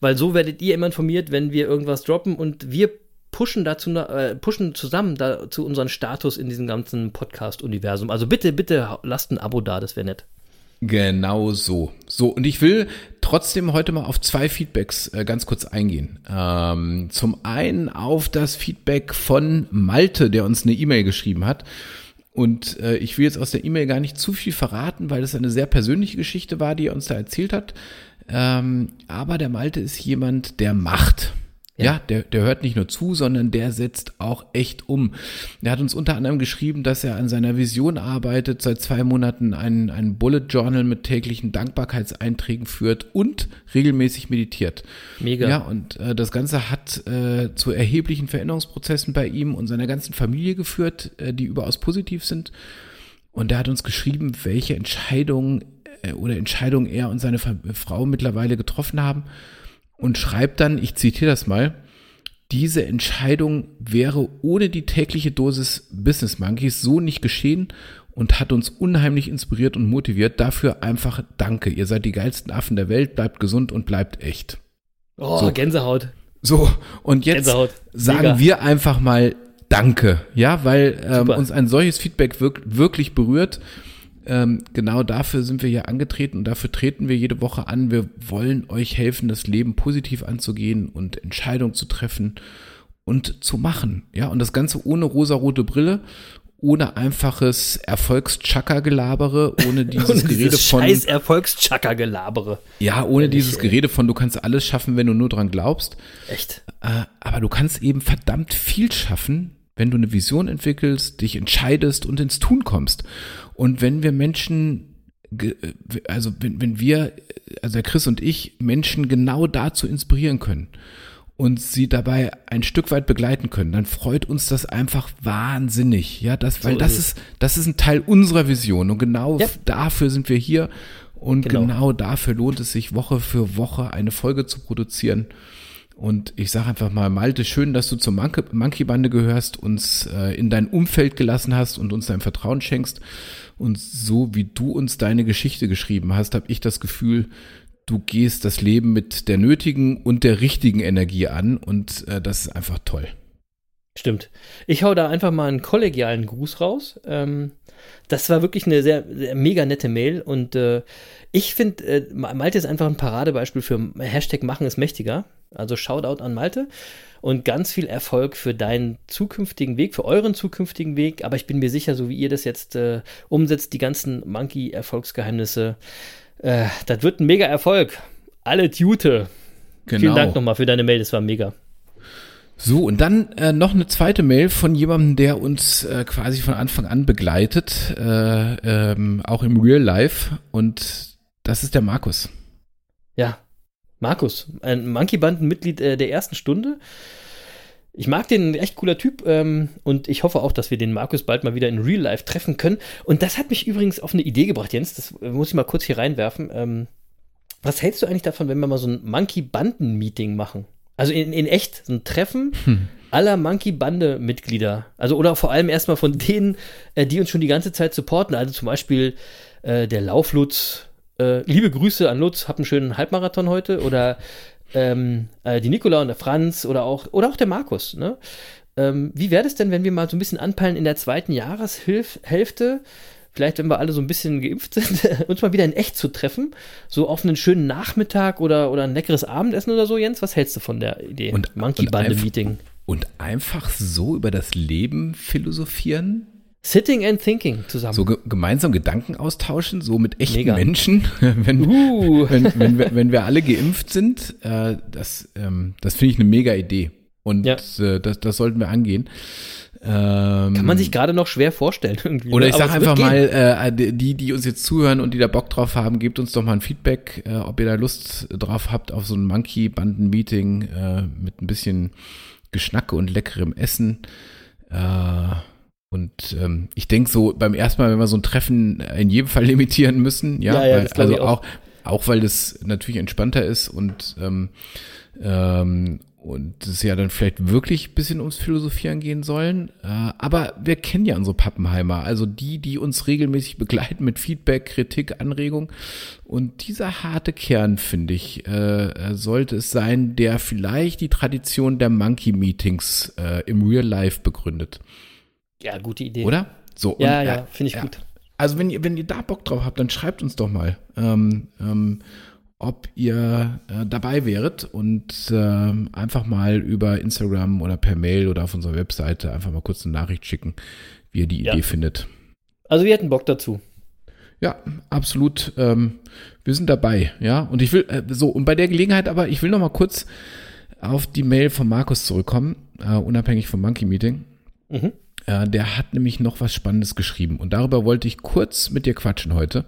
weil so werdet ihr immer informiert, wenn wir irgendwas droppen und wir pushen dazu, äh, pushen zusammen da, zu unseren Status in diesem ganzen Podcast-Universum. Also bitte, bitte lasst ein Abo da, das wäre nett. Genau so. So, und ich will trotzdem heute mal auf zwei Feedbacks äh, ganz kurz eingehen. Ähm, zum einen auf das Feedback von Malte, der uns eine E-Mail geschrieben hat. Und äh, ich will jetzt aus der E-Mail gar nicht zu viel verraten, weil es eine sehr persönliche Geschichte war, die er uns da erzählt hat. Ähm, aber der Malte ist jemand, der macht. Ja, der, der hört nicht nur zu, sondern der setzt auch echt um. Er hat uns unter anderem geschrieben, dass er an seiner Vision arbeitet, seit zwei Monaten ein, ein Bullet Journal mit täglichen Dankbarkeitseinträgen führt und regelmäßig meditiert. Mega. Ja, und äh, das Ganze hat äh, zu erheblichen Veränderungsprozessen bei ihm und seiner ganzen Familie geführt, äh, die überaus positiv sind. Und er hat uns geschrieben, welche Entscheidungen äh, oder Entscheidungen er und seine Frau mittlerweile getroffen haben und schreibt dann, ich zitiere das mal, diese Entscheidung wäre ohne die tägliche Dosis Business Monkeys so nicht geschehen und hat uns unheimlich inspiriert und motiviert. Dafür einfach danke. Ihr seid die geilsten Affen der Welt, bleibt gesund und bleibt echt. Oh, So. Gänsehaut. So, und jetzt sagen wir einfach mal Danke, ja, weil ähm, uns ein solches Feedback wirk wirklich berührt. Ähm, genau dafür sind wir hier angetreten und dafür treten wir jede Woche an. Wir wollen euch helfen, das Leben positiv anzugehen und Entscheidungen zu treffen und zu machen. Ja, und das Ganze ohne rosarote Brille, ohne einfaches Erfolgschakka-Gelabere, [laughs] ohne dieses Ohne Gerede dieses von scheiß Erfolgschakka-Gelabere. ja, ohne Ehrlich, dieses. Gerede von du kannst alles schaffen, wenn du nur dran glaubst. Echt. Äh, aber du kannst eben verdammt viel schaffen, wenn du eine Vision entwickelst, dich entscheidest und ins Tun kommst. Und wenn wir Menschen, also wenn, wenn wir, also der Chris und ich, Menschen genau dazu inspirieren können und sie dabei ein Stück weit begleiten können, dann freut uns das einfach wahnsinnig. Ja, das, weil So das ist, das ist ein Teil unserer Vision und genau Ja. dafür sind wir hier und Genau. genau dafür lohnt es sich Woche für Woche eine Folge zu produzieren. Und ich sage einfach mal, Malte, schön, dass du zur Monkey- Monkey-Bande gehörst, uns äh, in dein Umfeld gelassen hast und uns dein Vertrauen schenkst. Und so wie du uns deine Geschichte geschrieben hast, habe ich das Gefühl, du gehst das Leben mit der nötigen und der richtigen Energie an. Und äh, das ist einfach toll. Stimmt. Ich hau da einfach mal einen kollegialen Gruß raus. Ähm, das war wirklich eine sehr, sehr mega nette Mail und äh, ich finde, äh, Malte ist einfach ein Paradebeispiel für Hashtag Machen ist mächtiger. Also Shoutout an Malte und ganz viel Erfolg für deinen zukünftigen Weg, für euren zukünftigen Weg. Aber ich bin mir sicher, so wie ihr das jetzt äh, umsetzt, die ganzen Monkey-Erfolgsgeheimnisse, äh, das wird ein mega Erfolg. Alle Tute. Genau. Vielen Dank nochmal für deine Mail, das war mega. So, und dann äh, noch eine zweite Mail von jemandem, der uns äh, quasi von Anfang an begleitet, äh, ähm, auch im Real Life. Und das ist der Markus. Ja, Markus, ein Monkey-Banden-Mitglied äh, der ersten Stunde. Ich mag den, echt cooler Typ ähm, und ich hoffe auch, dass wir den Markus bald mal wieder in Real Life treffen können. Und das hat mich übrigens auf eine Idee gebracht, Jens, das äh, muss ich mal kurz hier reinwerfen. Ähm, was hältst du eigentlich davon, wenn wir mal so ein Monkey-Banden-Meeting machen? Also in, in echt, so ein Treffen aller Monkey-Bande-Mitglieder. Also oder vor allem erstmal von denen, äh, die uns schon die ganze Zeit supporten. Also zum Beispiel äh, der Lauflutz. Äh, liebe Grüße an Lutz, hab einen schönen Halbmarathon heute. Oder ähm, äh, die Nicola und der Franz oder auch, oder auch der Markus. Ne? Ähm, wie wäre das denn, wenn wir mal so ein bisschen anpeilen in der zweiten Jahreshälfte? Vielleicht, wenn wir alle so ein bisschen geimpft sind, [laughs] uns mal wieder in echt zu treffen. So auf einen schönen Nachmittag oder, oder ein leckeres Abendessen oder so, Jens. Was hältst du von der Idee? Und- Monkey Bande einfach- Meeting. Und einfach so über das Leben philosophieren? Sitting and Thinking zusammen. So ge gemeinsam Gedanken austauschen, so mit echten Mega. Menschen, [laughs] wenn, Uh. wenn, wenn, wir, wenn wir alle geimpft sind. Äh, das ähm, das finde ich eine mega Idee. Und Ja. äh, das, das sollten wir angehen. Ähm, Kann man sich gerade noch schwer vorstellen irgendwie. Oder ne? ich sage einfach mal, äh, die, die uns jetzt zuhören und die da Bock drauf haben, gebt uns doch mal ein Feedback, äh, ob ihr da Lust drauf habt auf so ein Monkey-Banden-Meeting äh, mit ein bisschen Geschnacke und leckerem Essen. Äh, und ähm, ich denke so, beim ersten Mal, wenn wir so ein Treffen in jedem Fall [laughs] limitieren müssen, ja, Ja, ja, weil, also auch. auch, auch weil das natürlich entspannter ist und ähm, ähm, und es ja dann vielleicht wirklich ein bisschen ums Philosophieren gehen sollen. Äh, aber wir kennen ja unsere Pappenheimer, also die, die uns regelmäßig begleiten mit Feedback, Kritik, Anregung. Und dieser harte Kern, finde ich, äh, sollte es sein, der vielleicht die Tradition der Monkey-Meetings äh, im Real Life begründet. Ja, gute Idee. Oder? So. Ja, und, ja, finde ich gut. Also wenn ihr, wenn ihr da Bock drauf habt, dann schreibt uns doch mal, ähm, ähm, ob ihr äh, dabei wäret und ähm, einfach mal über Instagram oder per Mail oder auf unserer Webseite einfach mal kurz eine Nachricht schicken, wie ihr die Ja. Idee findet. Also wir hätten Bock dazu. Ja, absolut. Ähm, wir sind dabei, ja. Und ich will äh, so und bei der Gelegenheit, aber ich will noch mal kurz auf die Mail von Markus zurückkommen, äh, unabhängig vom Monkey Meeting. Mhm. Äh, der hat nämlich noch was Spannendes geschrieben und darüber wollte ich kurz mit dir quatschen heute.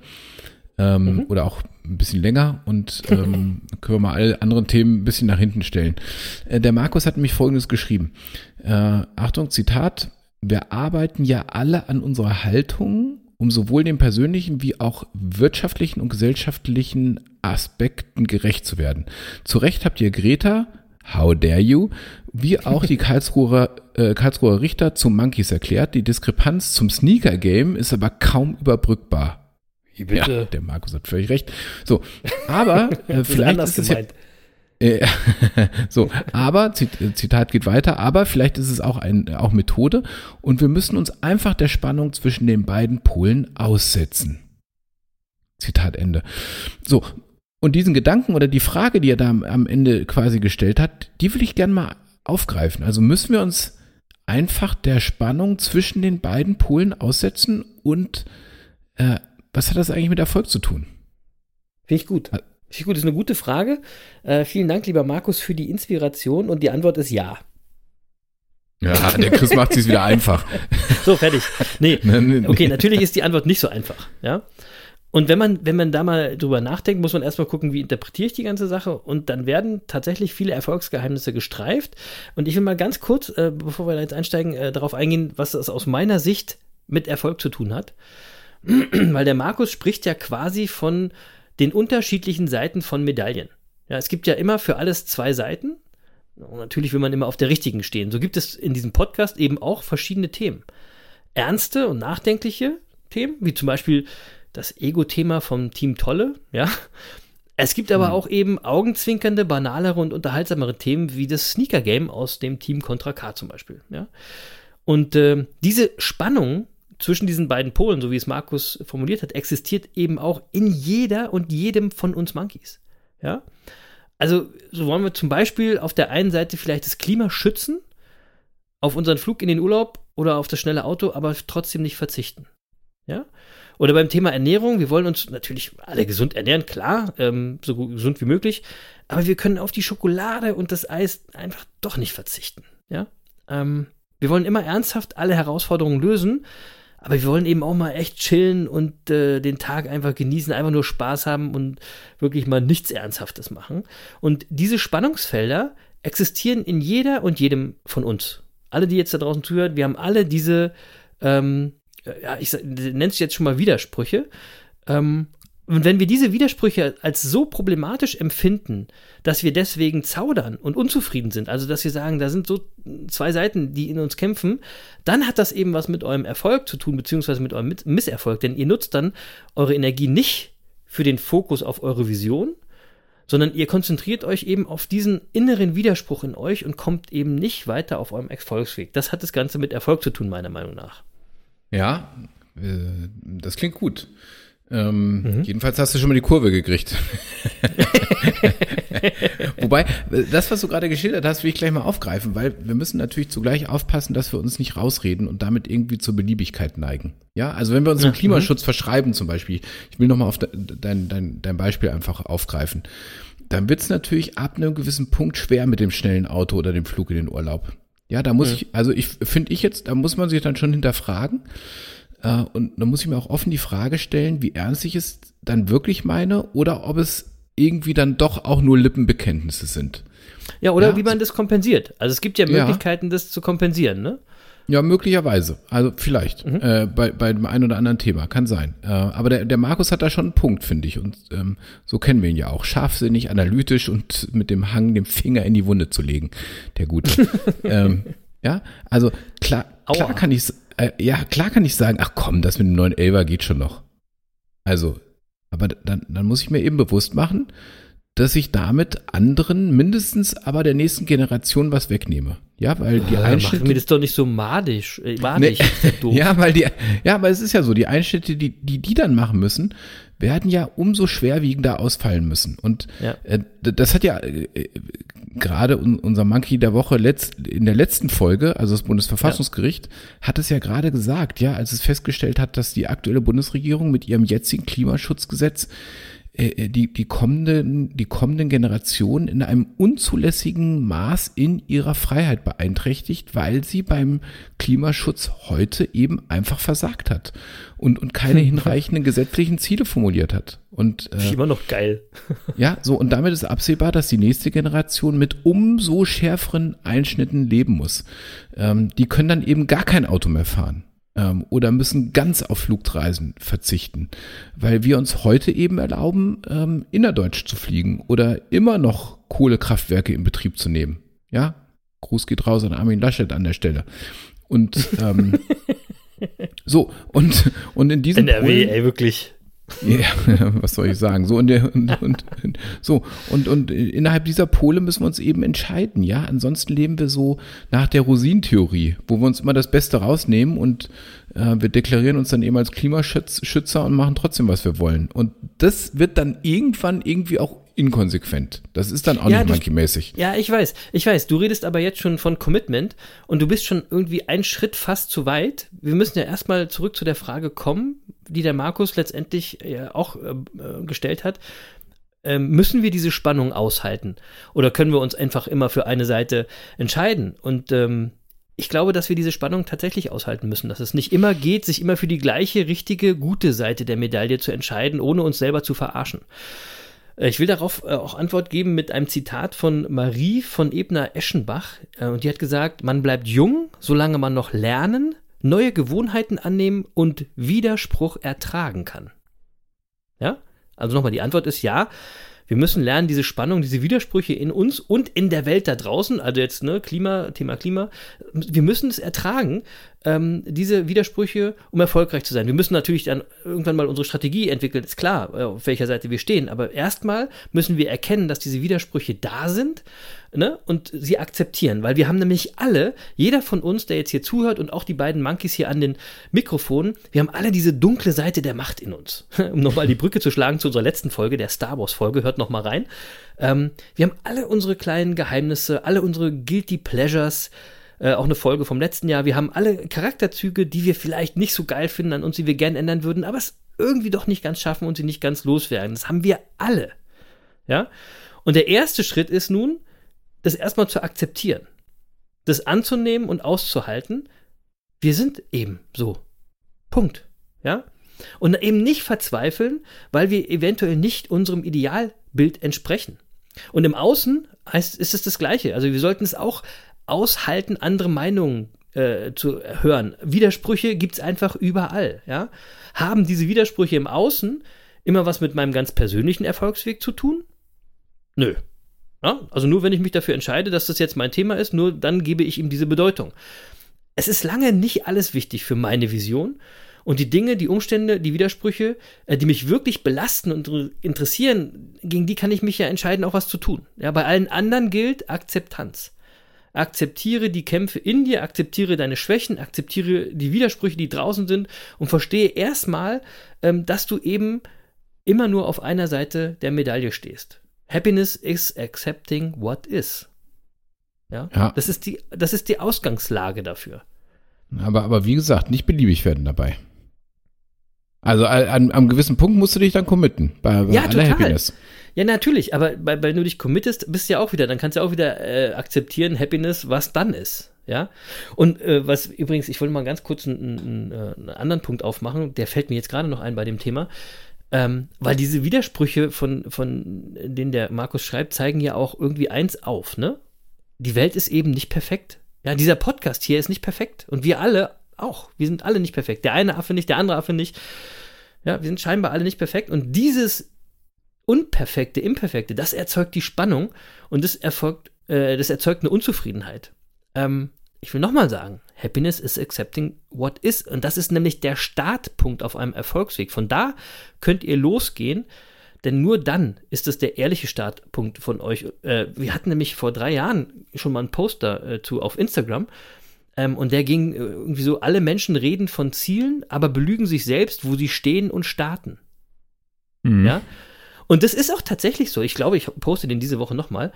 Ähm, Oder auch ein bisschen länger und ähm, [laughs] können wir mal alle anderen Themen ein bisschen nach hinten stellen. Äh, der Markus hat nämlich Folgendes geschrieben. Äh, Achtung, Zitat. Wir arbeiten ja alle an unserer Haltung, um sowohl den persönlichen wie auch wirtschaftlichen und gesellschaftlichen Aspekten gerecht zu werden. Zu Recht habt ihr Greta, how dare you, wie auch die [laughs] Karlsruher, äh, Karlsruher Richter zu Monkeys erklärt. Die Diskrepanz zum Sneaker-Game ist aber kaum überbrückbar. Wie Ja, der Markus hat völlig recht. So, aber [laughs] äh, vielleicht ist es ja, gemeint. äh, [laughs] so, aber äh, Zitat geht weiter, aber vielleicht ist es auch ein auch Methode und wir müssen uns einfach der Spannung zwischen den beiden Polen aussetzen. Zitat Ende. So, und diesen Gedanken oder die Frage, die er da am- Ende quasi gestellt hat, die will ich gerne mal aufgreifen. Also müssen wir uns einfach der Spannung zwischen den beiden Polen aussetzen und äh, was hat das eigentlich mit Erfolg zu tun? Finde ich gut. Finde ich gut, ist eine gute Frage. Äh, vielen Dank, lieber Markus, für die Inspiration und die Antwort ist ja. Ja, der Chris macht es wieder einfach. So, fertig. Nee, [laughs] Ne, ne, okay, natürlich ist die Antwort nicht so einfach, ja. Und wenn man, wenn man da mal drüber nachdenkt, muss man erstmal gucken, wie interpretiere ich die ganze Sache. Und dann werden tatsächlich viele Erfolgsgeheimnisse gestreift. Und ich will mal ganz kurz, äh, bevor wir da jetzt einsteigen, äh, darauf eingehen, was das aus meiner Sicht mit Erfolg zu tun hat. [clears throat] Weil der Markus spricht ja quasi von den unterschiedlichen Seiten von Medaillen. Ja, es gibt ja immer für alles zwei Seiten. Und natürlich will man immer auf der richtigen stehen. So gibt es in diesem Podcast eben auch verschiedene Themen. Ernste und nachdenkliche Themen, wie zum Beispiel das Ego-Thema vom Team Tolle, ja. Es gibt aber auch eben augenzwinkernde, banalere und unterhaltsamere Themen wie das Sneaker-Game aus dem Team Contra K zum Beispiel, ja. Und ähm, diese Spannung zwischen diesen beiden Polen, so wie es Markus formuliert hat, existiert eben auch in jeder und jedem von uns Monkeys, ja. Also, so wollen wir zum Beispiel auf der einen Seite vielleicht das Klima schützen, auf unseren Flug in den Urlaub oder auf das schnelle Auto, aber trotzdem nicht verzichten. Ja? Oder beim Thema Ernährung, wir wollen uns natürlich alle gesund ernähren, klar, ähm, so gesund wie möglich, aber wir können auf die Schokolade und das Eis einfach doch nicht verzichten. Ja? Ähm, wir wollen immer ernsthaft alle Herausforderungen lösen, aber wir wollen eben auch mal echt chillen und äh, den Tag einfach genießen, einfach nur Spaß haben und wirklich mal nichts Ernsthaftes machen. Und diese Spannungsfelder existieren in jeder und jedem von uns. Alle, die jetzt da draußen zuhören, wir haben alle diese, ähm, ja, ich nenne es jetzt schon mal Widersprüche. Ähm, und wenn wir diese Widersprüche als so problematisch empfinden, dass wir deswegen zaudern und unzufrieden sind, also dass wir sagen, da sind so zwei Seiten, die in uns kämpfen, dann hat das eben was mit eurem Erfolg zu tun, beziehungsweise mit eurem Misserfolg. Denn ihr nutzt dann eure Energie nicht für den Fokus auf eure Vision, sondern ihr konzentriert euch eben auf diesen inneren Widerspruch in euch und kommt eben nicht weiter auf eurem Erfolgsweg. Das hat das Ganze mit Erfolg zu tun, meiner Meinung nach. Ja, äh, das klingt gut. Ähm, Mhm. Jedenfalls hast du schon mal die Kurve gekriegt. [laughs] Wobei, das, was du gerade geschildert hast, will ich gleich mal aufgreifen, weil wir müssen natürlich zugleich aufpassen, dass wir uns nicht rausreden und damit irgendwie zur Beliebigkeit neigen. Ja, also wenn wir uns dem Klimaschutz verschreiben zum Beispiel, ich will nochmal auf de, dein, dein, dein Beispiel einfach aufgreifen, dann wird es natürlich ab einem gewissen Punkt schwer mit dem schnellen Auto oder dem Flug in den Urlaub. Ja, da muss ich, also ich finde ich jetzt, da muss man sich dann schon hinterfragen. Äh, und da muss ich mir auch offen die Frage stellen, wie ernst ich es dann wirklich meine oder ob es irgendwie dann doch auch nur Lippenbekenntnisse sind. Ja, oder Ja, wie man das kompensiert. Also es gibt ja Ja. Möglichkeiten, das zu kompensieren, ne? Ja, möglicherweise. Also vielleicht. Äh, bei, bei dem einen oder anderen Thema. Kann sein. Äh, aber der, der Markus hat da schon einen Punkt, finde ich. Und ähm, so kennen wir ihn ja auch. Scharfsinnig, analytisch und mit dem Hang, den Finger in die Wunde zu legen. Der Gute. [laughs] ähm, ja, also klar, klar kann ich äh, ja, klar kann ich sagen, ach komm, das mit dem neuen Elver geht schon noch. Also, aber dann, dann muss ich mir eben bewusst machen, dass ich damit anderen, mindestens aber der nächsten Generation was wegnehme. Ja, weil die Ja, machen Einschnitte. wir das doch nicht so madisch. Äh, madig, Nee. ja doof. [laughs] Ja, weil die, ja, aber es ist ja so, die Einschnitte, die, die die dann machen müssen, werden ja umso schwerwiegender ausfallen müssen. Und Ja. äh, das hat ja äh, äh, gerade un, unser Monkey der Woche letzt, in der letzten Folge, also das Bundesverfassungsgericht, hat es ja gerade gesagt, ja, als es festgestellt hat, dass die aktuelle Bundesregierung mit ihrem jetzigen Klimaschutzgesetz äh, die, die, kommenden, die kommenden Generationen in einem unzulässigen Maß in ihrer Freiheit beeinträchtigt, weil sie beim Klimaschutz heute eben einfach versagt hat und, und keine hinreichenden gesetzlichen Ziele formuliert hat. Und äh, Immer noch geil. [laughs] ja, so und damit ist absehbar, dass die nächste Generation mit umso schärferen Einschnitten leben muss. Ähm, die können dann eben gar kein Auto mehr fahren ähm, oder müssen ganz auf Flugreisen verzichten, weil wir uns heute eben erlauben, ähm, innerdeutsch zu fliegen oder immer noch Kohlekraftwerke in Betrieb zu nehmen. Ja, Gruß geht raus an Armin Laschet an der Stelle. Und ähm, [laughs] so und und in diesem NRW, Polen- ey, wirklich. Ja, [laughs] was soll ich sagen? So und, und, und so und und innerhalb dieser Pole müssen wir uns eben entscheiden, ja. Ansonsten leben wir so nach der Rosinentheorie, wo wir uns immer das Beste rausnehmen und äh, wir deklarieren uns dann eben als Klimaschützer und machen trotzdem, was wir wollen. Und das wird dann irgendwann irgendwie auch inkonsequent. Das ist dann auch Ja, nicht monkey-mäßig. Ja, ich weiß, ich weiß. Du redest aber jetzt schon von Commitment und du bist schon irgendwie einen Schritt fast zu weit. Wir müssen ja erstmal zurück zu der Frage kommen, die der Markus letztendlich ja auch äh, äh, gestellt hat. Ähm, müssen wir diese Spannung aushalten? Oder können wir uns einfach immer für eine Seite entscheiden? Und ähm, ich glaube, dass wir diese Spannung tatsächlich aushalten müssen, dass es nicht immer geht, sich immer für die gleiche, richtige, gute Seite der Medaille zu entscheiden, ohne uns selber zu verarschen. Äh, Ich will darauf äh, auch Antwort geben mit einem Zitat von Marie von Ebner-Eschenbach. Äh, Und die hat gesagt, man bleibt jung, solange man noch lernen, neue Gewohnheiten annehmen und Widerspruch ertragen kann. Ja? Also nochmal, die Antwort ist ja. Wir müssen lernen, diese Spannung, diese Widersprüche in uns und in der Welt da draußen, also jetzt ne, Klima, Thema Klima, wir müssen es ertragen, ähm, diese Widersprüche, um erfolgreich zu sein. Wir müssen natürlich dann irgendwann mal unsere Strategie entwickeln, ist klar, äh, auf welcher Seite wir stehen, aber erstmal müssen wir erkennen, dass diese Widersprüche da sind ne, und sie akzeptieren, weil wir haben nämlich alle, jeder von uns, der jetzt hier zuhört und auch die beiden Monkeys hier an den Mikrofonen, wir haben alle diese dunkle Seite der Macht in uns. [laughs] Um nochmal die Brücke zu schlagen zu unserer letzten Folge, der Star Wars Folge, hört nochmal rein. Ähm, wir haben alle unsere kleinen Geheimnisse, alle unsere Guilty Pleasures, äh, auch eine Folge vom letzten Jahr. Wir haben alle Charakterzüge, die wir vielleicht nicht so geil finden an uns, die wir gern ändern würden, aber es irgendwie doch nicht ganz schaffen und sie nicht ganz loswerden. Das haben wir alle. Ja? Und der erste Schritt ist nun, das erstmal zu akzeptieren. Das anzunehmen und auszuhalten. Wir sind eben so. Punkt. Ja? Und eben nicht verzweifeln, weil wir eventuell nicht unserem Idealbild entsprechen. Und im Außen heißt, ist es das Gleiche. Also wir sollten es auch aushalten, andere Meinungen äh, zu hören. Widersprüche gibt es einfach überall. Ja? Haben diese Widersprüche im Außen immer was mit meinem ganz persönlichen Erfolgsweg zu tun? Nö. Ja? Also nur wenn ich mich dafür entscheide, dass das jetzt mein Thema ist, nur dann gebe ich ihm diese Bedeutung. Es ist lange nicht alles wichtig für meine Vision. Und die Dinge, die Umstände, die Widersprüche, äh, die mich wirklich belasten und interessieren, gegen die kann ich mich ja entscheiden, auch was zu tun. Ja, bei allen anderen gilt Akzeptanz. Akzeptiere die Kämpfe in dir, akzeptiere deine Schwächen, akzeptiere die Widersprüche, die draußen sind und verstehe erstmal, ähm, dass du eben immer nur auf einer Seite der Medaille stehst. Happiness is accepting what is. Ja? Ja. Das, ist die, das ist die Ausgangslage dafür. Aber, aber wie gesagt, nicht beliebig werden dabei. Also an, einem gewissen Punkt musst du dich dann committen. Bei, bei Ja, total. Happiness. Ja, natürlich, aber bei, wenn du dich committest, bist du ja auch wieder, dann kannst du auch wieder äh, akzeptieren, Happiness, was dann ist. Ja. Und äh, was übrigens, ich wollte mal ganz kurz einen, einen, äh, einen anderen Punkt aufmachen, der fällt mir jetzt gerade noch ein bei dem Thema. Ähm, weil diese Widersprüche, von, von denen der Markus schreibt, zeigen ja auch irgendwie eins auf, ne? Die Welt ist eben nicht perfekt. Ja, dieser Podcast hier ist nicht perfekt. Und wir alle auch. Wir sind alle nicht perfekt. Der eine Affe nicht, der andere Affe nicht. Ja, wir sind scheinbar alle nicht perfekt. Und dieses Unperfekte, Imperfekte, das erzeugt die Spannung und das, erfolgt, äh, das erzeugt eine Unzufriedenheit. Ähm, ich will nochmal sagen, Happiness is accepting what is. Und das ist nämlich der Startpunkt auf einem Erfolgsweg. Von da könnt ihr losgehen, denn nur dann ist es der ehrliche Startpunkt von euch. Äh, wir hatten nämlich vor drei Jahren schon mal einen Poster äh, zu auf Instagram. Ähm, und der ging äh, irgendwie so, alle Menschen reden von Zielen, aber belügen sich selbst, wo sie stehen und starten. Mhm. Ja. Und das ist auch tatsächlich so. Ich glaube, ich poste den diese Woche nochmal.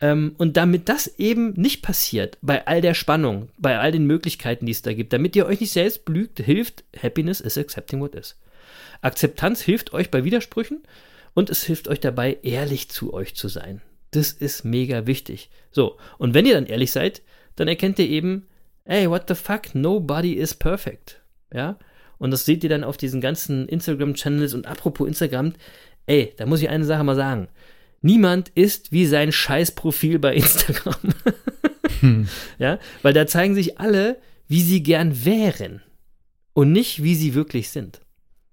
Ähm, und damit das eben nicht passiert, bei all der Spannung, bei all den Möglichkeiten, die es da gibt, damit ihr euch nicht selbst belügt, hilft Happiness is accepting what is. Akzeptanz hilft euch bei Widersprüchen und es hilft euch dabei, ehrlich zu euch zu sein. Das ist mega wichtig. So, und wenn ihr dann ehrlich seid, dann erkennt ihr eben, hey, what the fuck, nobody is perfect. Ja, und das seht ihr dann auf diesen ganzen Instagram-Channels und apropos Instagram, ey, da muss ich eine Sache mal sagen. Niemand ist wie sein Scheißprofil bei Instagram. [laughs] Ja, weil da zeigen sich alle, wie sie gern wären und nicht, wie sie wirklich sind.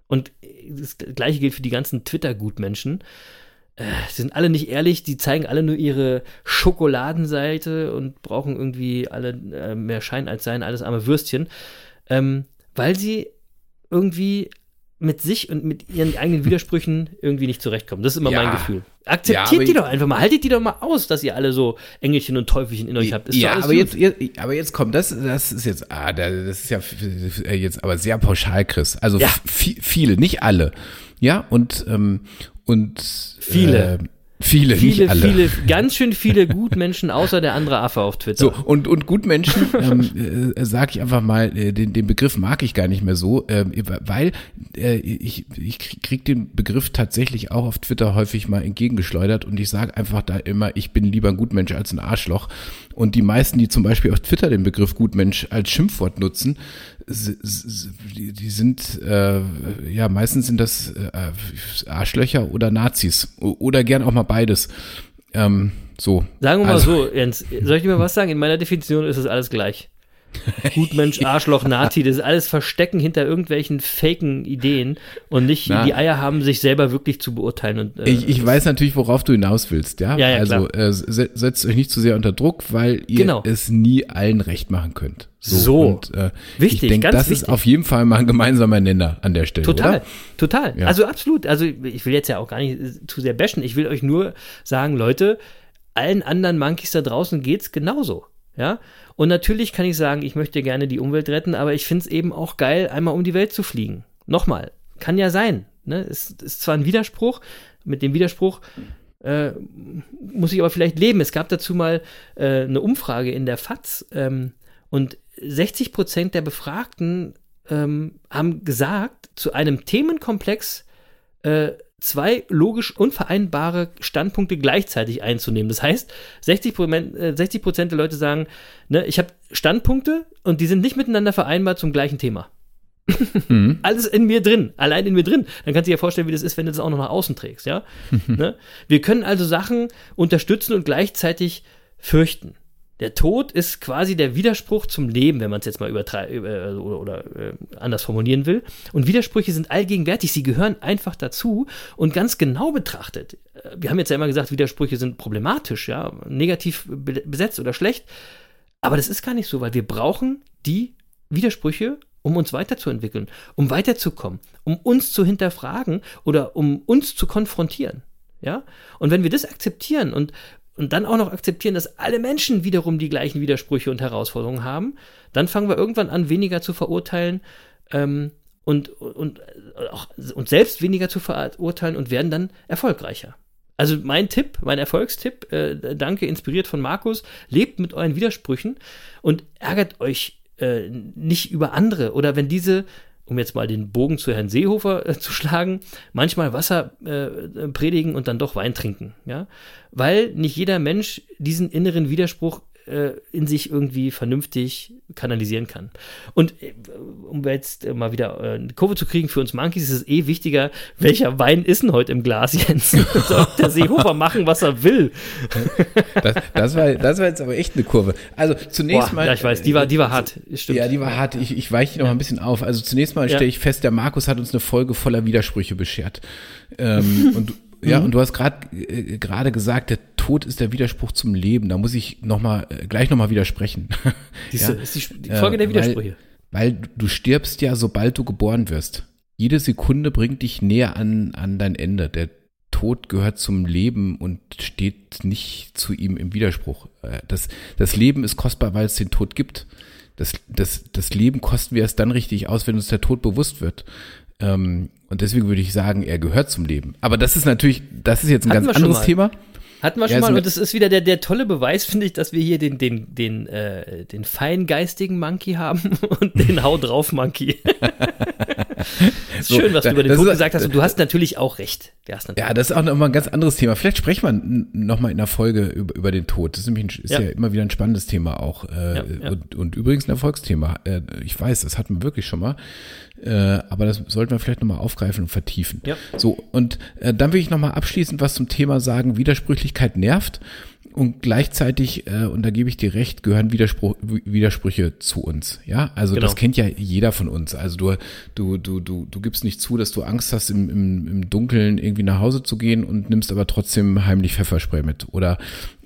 Und das gleiche gilt für die ganzen Twitter-Gutmenschen. Äh, sie sind alle nicht ehrlich, die zeigen alle nur ihre Schokoladenseite und brauchen irgendwie alle äh, mehr Schein als Sein, alles arme Würstchen, ähm, weil sie irgendwie mit sich und mit ihren eigenen Widersprüchen irgendwie nicht zurechtkommen. Das ist immer Ja. mein Gefühl. Ja, Akzeptiert aber die doch einfach mal. Haltet die doch mal aus, dass ihr alle so Engelchen und Teufelchen in euch habt. Ist ja, aber gut. jetzt, aber jetzt kommt, das, das ist jetzt, ah, da- das ist ja äh, jetzt aber sehr pauschal, Chris. Also Ja. viele, nicht alle. Ja, und, ähm, und Viele. Äh, viele, viele, viele, ganz schön viele Gutmenschen, außer der andere Affe auf Twitter. So, und, und Gutmenschen, [laughs] ähm, äh, sage ich einfach mal, äh, den, den Begriff mag ich gar nicht mehr so, ähm, weil äh, ich, ich krieg krieg den Begriff tatsächlich auch auf Twitter häufig mal entgegengeschleudert und ich sage einfach da immer, ich bin lieber ein Gutmensch als ein Arschloch. Und die meisten, die zum Beispiel auf Twitter den Begriff Gutmensch als Schimpfwort nutzen, die, sind, äh, ja, meistens sind das äh, Arschlöcher oder Nazis oder gern auch mal beides. Ähm, so. Sagen wir mal Also- so, Jens, soll ich dir mal was sagen? In meiner Definition ist es alles gleich. Gutmensch, [laughs] Arschloch, Nazi, das ist alles Verstecken hinter irgendwelchen faken Ideen und nicht Na. die Eier haben, sich selber wirklich zu beurteilen. Und, äh, Ich, ich weiß natürlich, worauf du hinaus willst, ja. Ja, ja, also äh, se- setzt euch nicht zu sehr unter Druck, weil ihr Genau. es nie allen recht machen könnt. So. Und, äh, Wichtig, ich denke, ganz das wichtig. ist auf jeden Fall mal ein gemeinsamer Nenner an der Stelle. Total, Oder? total. Ja. Also absolut. Also ich will jetzt ja auch gar nicht äh, zu sehr bashen. Ich will euch nur sagen, Leute, allen anderen Monkeys da draußen geht's genauso. Ja. Und natürlich kann ich sagen, ich möchte gerne die Umwelt retten, aber ich finde es eben auch geil, einmal um die Welt zu fliegen. Nochmal, kann ja sein. Ne? Es ist zwar ein Widerspruch, mit dem Widerspruch äh, muss ich aber vielleicht leben. Es gab dazu mal äh, eine Umfrage in der FAZ ähm, und 60 Prozent der Befragten ähm, haben gesagt, zu einem Themenkomplex äh, zwei logisch unvereinbare Standpunkte gleichzeitig einzunehmen. Das heißt, 60 Prozent, äh, 60 Prozent der Leute sagen, ne, ich habe Standpunkte und die sind nicht miteinander vereinbar zum gleichen Thema. [laughs] Alles in mir drin, allein in mir drin. Dann kannst du dir ja vorstellen, wie das ist, wenn du das auch noch nach außen trägst, ja? [laughs] ne? Wir können also Sachen unterstützen und gleichzeitig fürchten. Der Tod ist quasi der Widerspruch zum Leben, wenn man es jetzt mal übertreiben äh, oder, oder äh, anders formulieren will. Und Widersprüche sind allgegenwärtig, sie gehören einfach dazu und ganz genau betrachtet. äh, Wir haben jetzt ja immer gesagt, Widersprüche sind problematisch, ja, negativ be- besetzt oder schlecht. Aber das ist gar nicht so, weil wir brauchen die Widersprüche, um uns weiterzuentwickeln, um weiterzukommen, um uns zu hinterfragen oder um uns zu konfrontieren. Ja? Und wenn wir das akzeptieren und, und dann auch noch akzeptieren, dass alle Menschen wiederum die gleichen Widersprüche und Herausforderungen haben, dann fangen wir irgendwann an, weniger zu verurteilen ähm, und, und, und auch uns selbst weniger zu verurteilen und werden dann erfolgreicher. Also mein Tipp, mein Erfolgstipp, äh, danke, inspiriert von Markus, lebt mit euren Widersprüchen und ärgert euch äh, nicht über andere oder wenn diese um jetzt mal den Bogen zu Herrn Seehofer äh, zu schlagen, manchmal Wasser äh, predigen und dann doch Wein trinken, ja, weil nicht jeder Mensch diesen inneren Widerspruch äh, in sich irgendwie vernünftig kanalisieren kann. Und äh, um jetzt äh, mal wieder äh, eine Kurve zu kriegen, für uns Monkeys ist es eh wichtiger, welcher Wein ist denn heute im Glas, Jens? [laughs] Soll der Seehofer machen, was er will? Das, das, war, das war jetzt aber echt eine Kurve. Also zunächst Boah, mal. ja, ich weiß, die war, die war hart. Stimmt. Ja, die war hart. Ich, ich weiche noch mal ein bisschen auf. Also zunächst mal Ja. stelle ich fest, der Markus hat uns eine Folge voller Widersprüche beschert. Ähm, [laughs] und ja, und du hast gerade äh, gerade gesagt, der Tod ist der Widerspruch zum Leben. Da muss ich noch mal äh, gleich noch mal widersprechen. [laughs] Diese, Ja. ist die, die Folge Äh, der Widersprüche. Weil, weil du stirbst ja, sobald du geboren wirst. Jede Sekunde bringt dich näher an, an dein Ende. Der Tod gehört zum Leben und steht nicht zu ihm im Widerspruch. Äh, Das, das Leben ist kostbar, weil es den Tod gibt. Das, das, das Leben kosten wir erst dann richtig aus, wenn uns der Tod bewusst wird. Ähm, und deswegen würde ich sagen, er gehört zum Leben. Aber das ist natürlich, das ist jetzt ein Hatten ganz schon anderes mal. Thema. Hatten wir Ja, schon mal, und das ist wieder der, der tolle Beweis, [laughs] finde ich, dass wir hier den, den, den, äh, den feingeistigen Monkey haben [laughs] und den [laughs] Hau drauf Monkey. ist So, schön, was du über den Tod gesagt hast, und du hast natürlich auch recht. Natürlich Ja, das ist auch nochmal ein ganz anderes Thema. Vielleicht sprechen wir n- noch mal in der Folge über, über den Tod. Das ist nämlich ein, ist ja. Ja. immer wieder ein spannendes Thema auch. Äh, ja. Und, und übrigens ein Erfolgsthema. Äh, ich weiß, das hatten wir wirklich schon mal. Äh, aber das sollten wir vielleicht nochmal aufgreifen und vertiefen. Ja. So, und äh, dann will ich nochmal abschließend was zum Thema sagen, Widersprüchlichkeit nervt. Und gleichzeitig, äh, und da gebe ich dir recht, gehören Widerspruch, Widersprüche zu uns. Ja, also Genau. das kennt ja jeder von uns. Also du, du, du, du, du gibst nicht zu, dass du Angst hast, im, im, im Dunkeln irgendwie nach Hause zu gehen und nimmst aber trotzdem heimlich Pfefferspray mit. Oder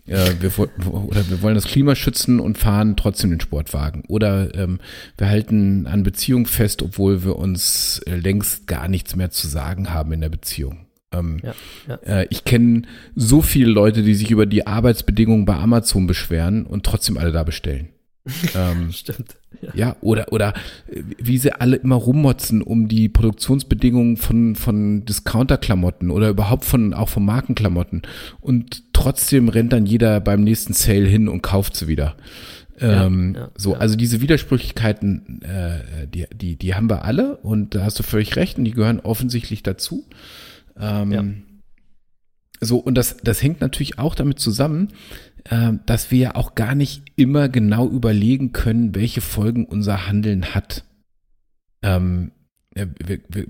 äh, wir, oder wir wollen das Klima schützen und fahren trotzdem den Sportwagen. Oder ähm, wir halten an Beziehung fest, obwohl wir uns äh, längst gar nichts mehr zu sagen haben in der Beziehung. Ähm, Ja, ja. Äh, ich kenne so viele Leute, die sich über die Arbeitsbedingungen bei Amazon beschweren und trotzdem alle da bestellen. [laughs] ähm, Stimmt. Ja. ja, oder, oder äh, wie sie alle immer rummotzen um die Produktionsbedingungen von, von Discounter-Klamotten oder überhaupt von, auch von Markenklamotten. Und trotzdem rennt dann jeder beim nächsten Sale hin und kauft sie wieder. Ja, Ähm, ja, so, ja. also diese Widersprüchlichkeiten, äh, die, die, die haben wir alle und da hast du völlig recht und die gehören offensichtlich dazu. Ähm, Ja. So, und das, das hängt natürlich auch damit zusammen, äh, dass wir ja auch gar nicht immer genau überlegen können, welche Folgen unser Handeln hat. Ähm, äh,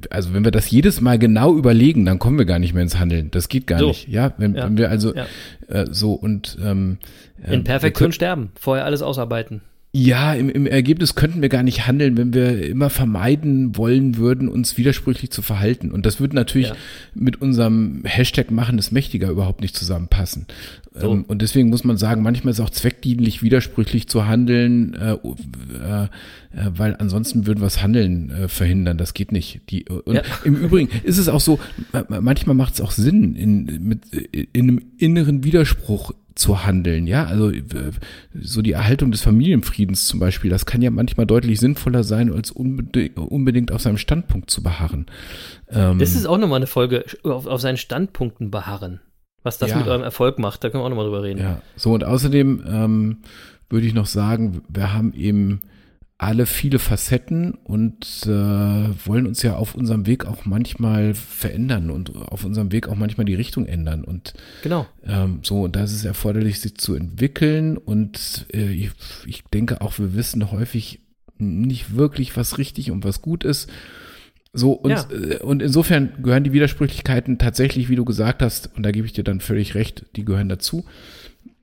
also wenn wir das jedes Mal genau überlegen, dann kommen wir gar nicht mehr ins Handeln. Das geht gar So. nicht. Ja, wenn, Ja. wenn wir also Ja. äh, so und ähm, äh, In wir Perfektion sterben. Vorher alles ausarbeiten. Ja, im, im Ergebnis könnten wir gar nicht handeln, wenn wir immer vermeiden wollen würden, uns widersprüchlich zu verhalten. Und das würde natürlich Ja. mit unserem Hashtag machen es mächtiger überhaupt nicht zusammenpassen. So. Ähm, und deswegen muss man sagen, manchmal ist es auch zweckdienlich, widersprüchlich zu handeln, äh, äh, äh, weil ansonsten würden wir das Handeln äh, verhindern. Das geht nicht. Die, und Ja. im Übrigen ist es auch so, ma- manchmal macht es auch Sinn, in, mit, in einem inneren Widerspruch zu handeln, ja, also äh, so die Erhaltung des Familienfriedens zum Beispiel, das kann ja manchmal deutlich sinnvoller sein, als unbedingt, unbedingt auf seinem Standpunkt zu beharren. Ähm, Das ist auch nochmal eine Folge, auf, auf seinen Standpunkten beharren. Was das Ja. mit eurem Erfolg macht, da können wir auch nochmal drüber reden. Ja, so und außerdem ähm, würde ich noch sagen, wir haben eben alle viele Facetten und äh, wollen uns ja auf unserem Weg auch manchmal verändern und auf unserem Weg auch manchmal die Richtung ändern und Genau. ähm, so und da ist es erforderlich, sich zu entwickeln und äh, ich, ich denke auch, wir wissen häufig nicht wirklich, was richtig und was gut ist. So, und, Ja. äh, und insofern gehören die Widersprüchlichkeiten tatsächlich, wie du gesagt hast, und da gebe ich dir dann völlig recht, die gehören dazu.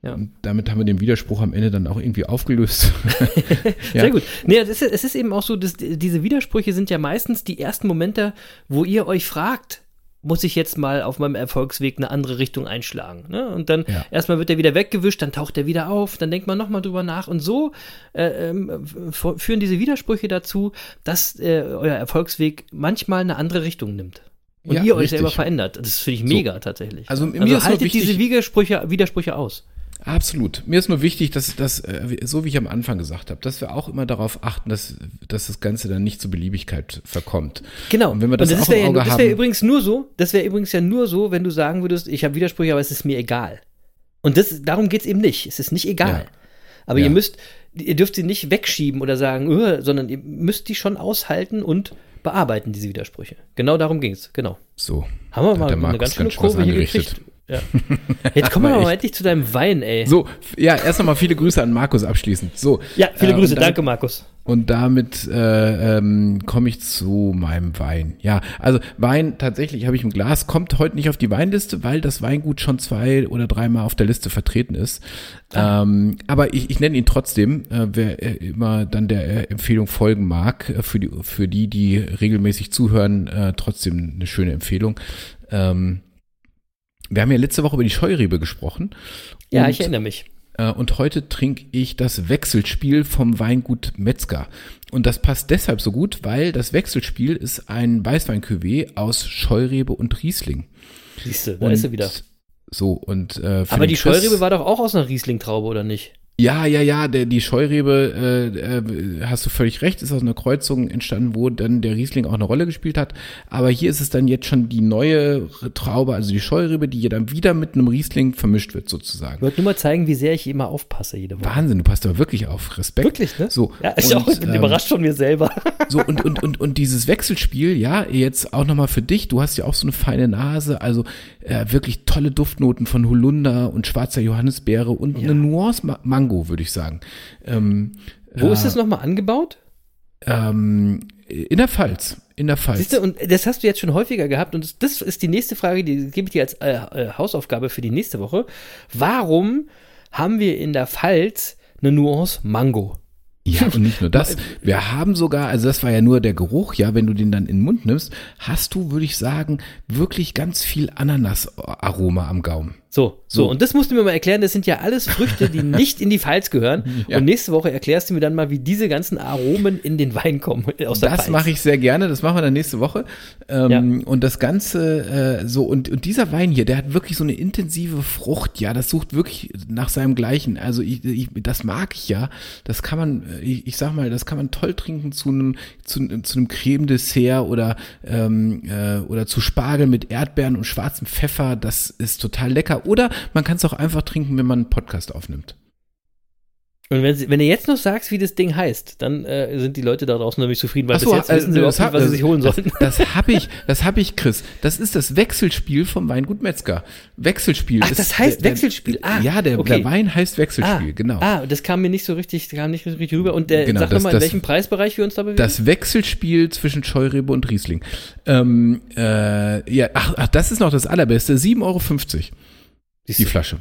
Ja. Und damit haben wir den Widerspruch am Ende dann auch irgendwie aufgelöst. [laughs] [laughs] Ja. Sehr gut. Nee, es ist, es ist eben auch so, dass diese Widersprüche sind ja meistens die ersten Momente, wo ihr euch fragt, muss ich jetzt mal auf meinem Erfolgsweg eine andere Richtung einschlagen. Ne? Und dann Ja. erstmal wird er wieder weggewischt, dann taucht er wieder auf, dann denkt man nochmal drüber nach. Und so äh, ähm, führen diese Widersprüche dazu, dass äh, euer Erfolgsweg manchmal eine andere Richtung nimmt. Und Ja, ihr euch richtig. selber verändert. Das finde ich So. mega tatsächlich. Also mir ist also nur haltet wichtig- diese Widersprüche, Widersprüche aus. Absolut. Mir ist nur wichtig, dass das, äh, so wie ich am Anfang gesagt habe, dass wir auch immer darauf achten, dass, dass das Ganze dann nicht zur Beliebigkeit verkommt. Genau. Und wenn wir das, und auch im ja, Auge das haben. wäre übrigens nur so, das wäre übrigens ja nur so, wenn du sagen würdest, ich habe Widersprüche, aber es ist mir egal. Und das, darum geht's eben nicht. Es ist nicht egal. Ja. Aber Ja. ihr müsst, ihr dürft sie nicht wegschieben oder sagen, "Öh", sondern ihr müsst die schon aushalten und bearbeiten, diese Widersprüche. Genau darum ging's. Genau. so. Haben wir mal eine ganz schöne ganz Kurve hier angerichtet. gekriegt. Ja. [laughs] Jetzt kommen wir Aber mal endlich zu deinem Wein, ey. So, ja, erst nochmal viele Grüße an Markus abschließend. So. Ja, viele äh, Grüße. dann- Danke, Markus. Und damit äh, ähm, komme ich zu meinem Wein. Ja, also Wein tatsächlich habe ich im Glas, kommt heute nicht auf die Weinliste, weil das Weingut schon zwei oder dreimal auf der Liste vertreten ist. Ähm, aber ich, ich nenne ihn trotzdem, äh, wer äh, immer dann der äh, Empfehlung folgen mag, äh, für, die, für die, die regelmäßig zuhören, äh, trotzdem eine schöne Empfehlung. Ähm, wir haben ja letzte Woche über die Scheurebe gesprochen. Ja, ich erinnere mich. äh, Und heute trinke ich das Wechselspiel vom Weingut Metzger. Und das passt deshalb so gut, weil das Wechselspiel ist ein Weißwein-Cuvée aus Scheurebe und Riesling. Siehst du, da und ist sie wieder. So, und äh, Aber die Chris- Scheurebe war doch auch aus einer Riesling-Traube, oder nicht? Ja, ja, ja, der, die Scheurebe, äh, äh, hast du völlig recht, ist aus einer Kreuzung entstanden, wo dann der Riesling auch eine Rolle gespielt hat. Aber hier ist es dann jetzt schon die neue Traube, also die Scheurebe, die hier dann wieder mit einem Riesling vermischt wird, Ich sozusagen. wollte nur mal zeigen, wie sehr ich immer aufpasse jede Woche. Wahnsinn, du passt aber wirklich auf. Respekt. Wirklich, ne? So. Ja, ich und, auch. Ich bin ähm, überrascht von mir selber. So, und, und, und, und dieses Wechselspiel, ja, jetzt auch nochmal für dich, du hast ja auch so eine feine Nase, also äh, wirklich tolle Duftnoten von Holunder und schwarzer Johannisbeere und eine Nuance Ma Mango, würde ich sagen. Ähm, Wo äh, ist das nochmal angebaut? Ähm, in der Pfalz. In der Pfalz. Siehst du, und das hast du jetzt schon häufiger gehabt und das, das ist die nächste Frage, die gebe ich dir als äh, äh, Hausaufgabe für die nächste Woche. Warum haben wir in der Pfalz eine Nuance Mango? Ja, und nicht nur das. [laughs] Wir haben sogar, also das war ja nur der Geruch, ja, wenn du den dann in den Mund nimmst, hast du, würde ich sagen, wirklich ganz viel Ananas-Aroma am Gaumen. So, so, So. und das musst du mir mal erklären, das sind ja alles Früchte, die [laughs] nicht in die Pfalz gehören. Ja. Und nächste Woche erklärst du mir dann mal, wie diese ganzen Aromen in den Wein kommen aus der Das mache ich sehr gerne, das machen wir dann nächste Woche. Ähm, Ja. Und das Ganze, äh, so, und, und dieser Wein hier, der hat wirklich so eine intensive Frucht, ja, das sucht wirklich nach seinem Gleichen. Also ich, ich, das mag ich ja. Das kann man, äh, ich, ich sag mal, das kann man toll trinken zu einem, zu, zu einem Creme-Dessert oder, ähm, äh, oder zu Spargel mit Erdbeeren und schwarzem Pfeffer. Das ist total lecker. Oder man kann es auch einfach trinken, wenn man einen Podcast aufnimmt. Und wenn, sie- wenn du jetzt noch sagst, wie das Ding heißt, dann äh, sind die Leute da draußen nämlich zufrieden, weil so, bis jetzt äh, wissen sie das überhaupt nicht, was sie sich holen das, sollen. Das habe ich, [laughs] das habe ich, Chris. Das ist das Wechselspiel vom Weingut Metzger. Wechselspiel. Ach, ist das heißt der, Wechselspiel. Ah, ja, der, okay. der Wein heißt Wechselspiel, ah, genau. Ah, das kam mir nicht so richtig, kam nicht so richtig rüber. Und der, Genau, sag das- nochmal, in das- welchem Preisbereich wir uns da bewegen? Das Wechselspiel zwischen Scheurebe und Riesling. Ähm, äh, ja, ach, ach, das ist noch das allerbeste. 7,50 Euro die Flasche.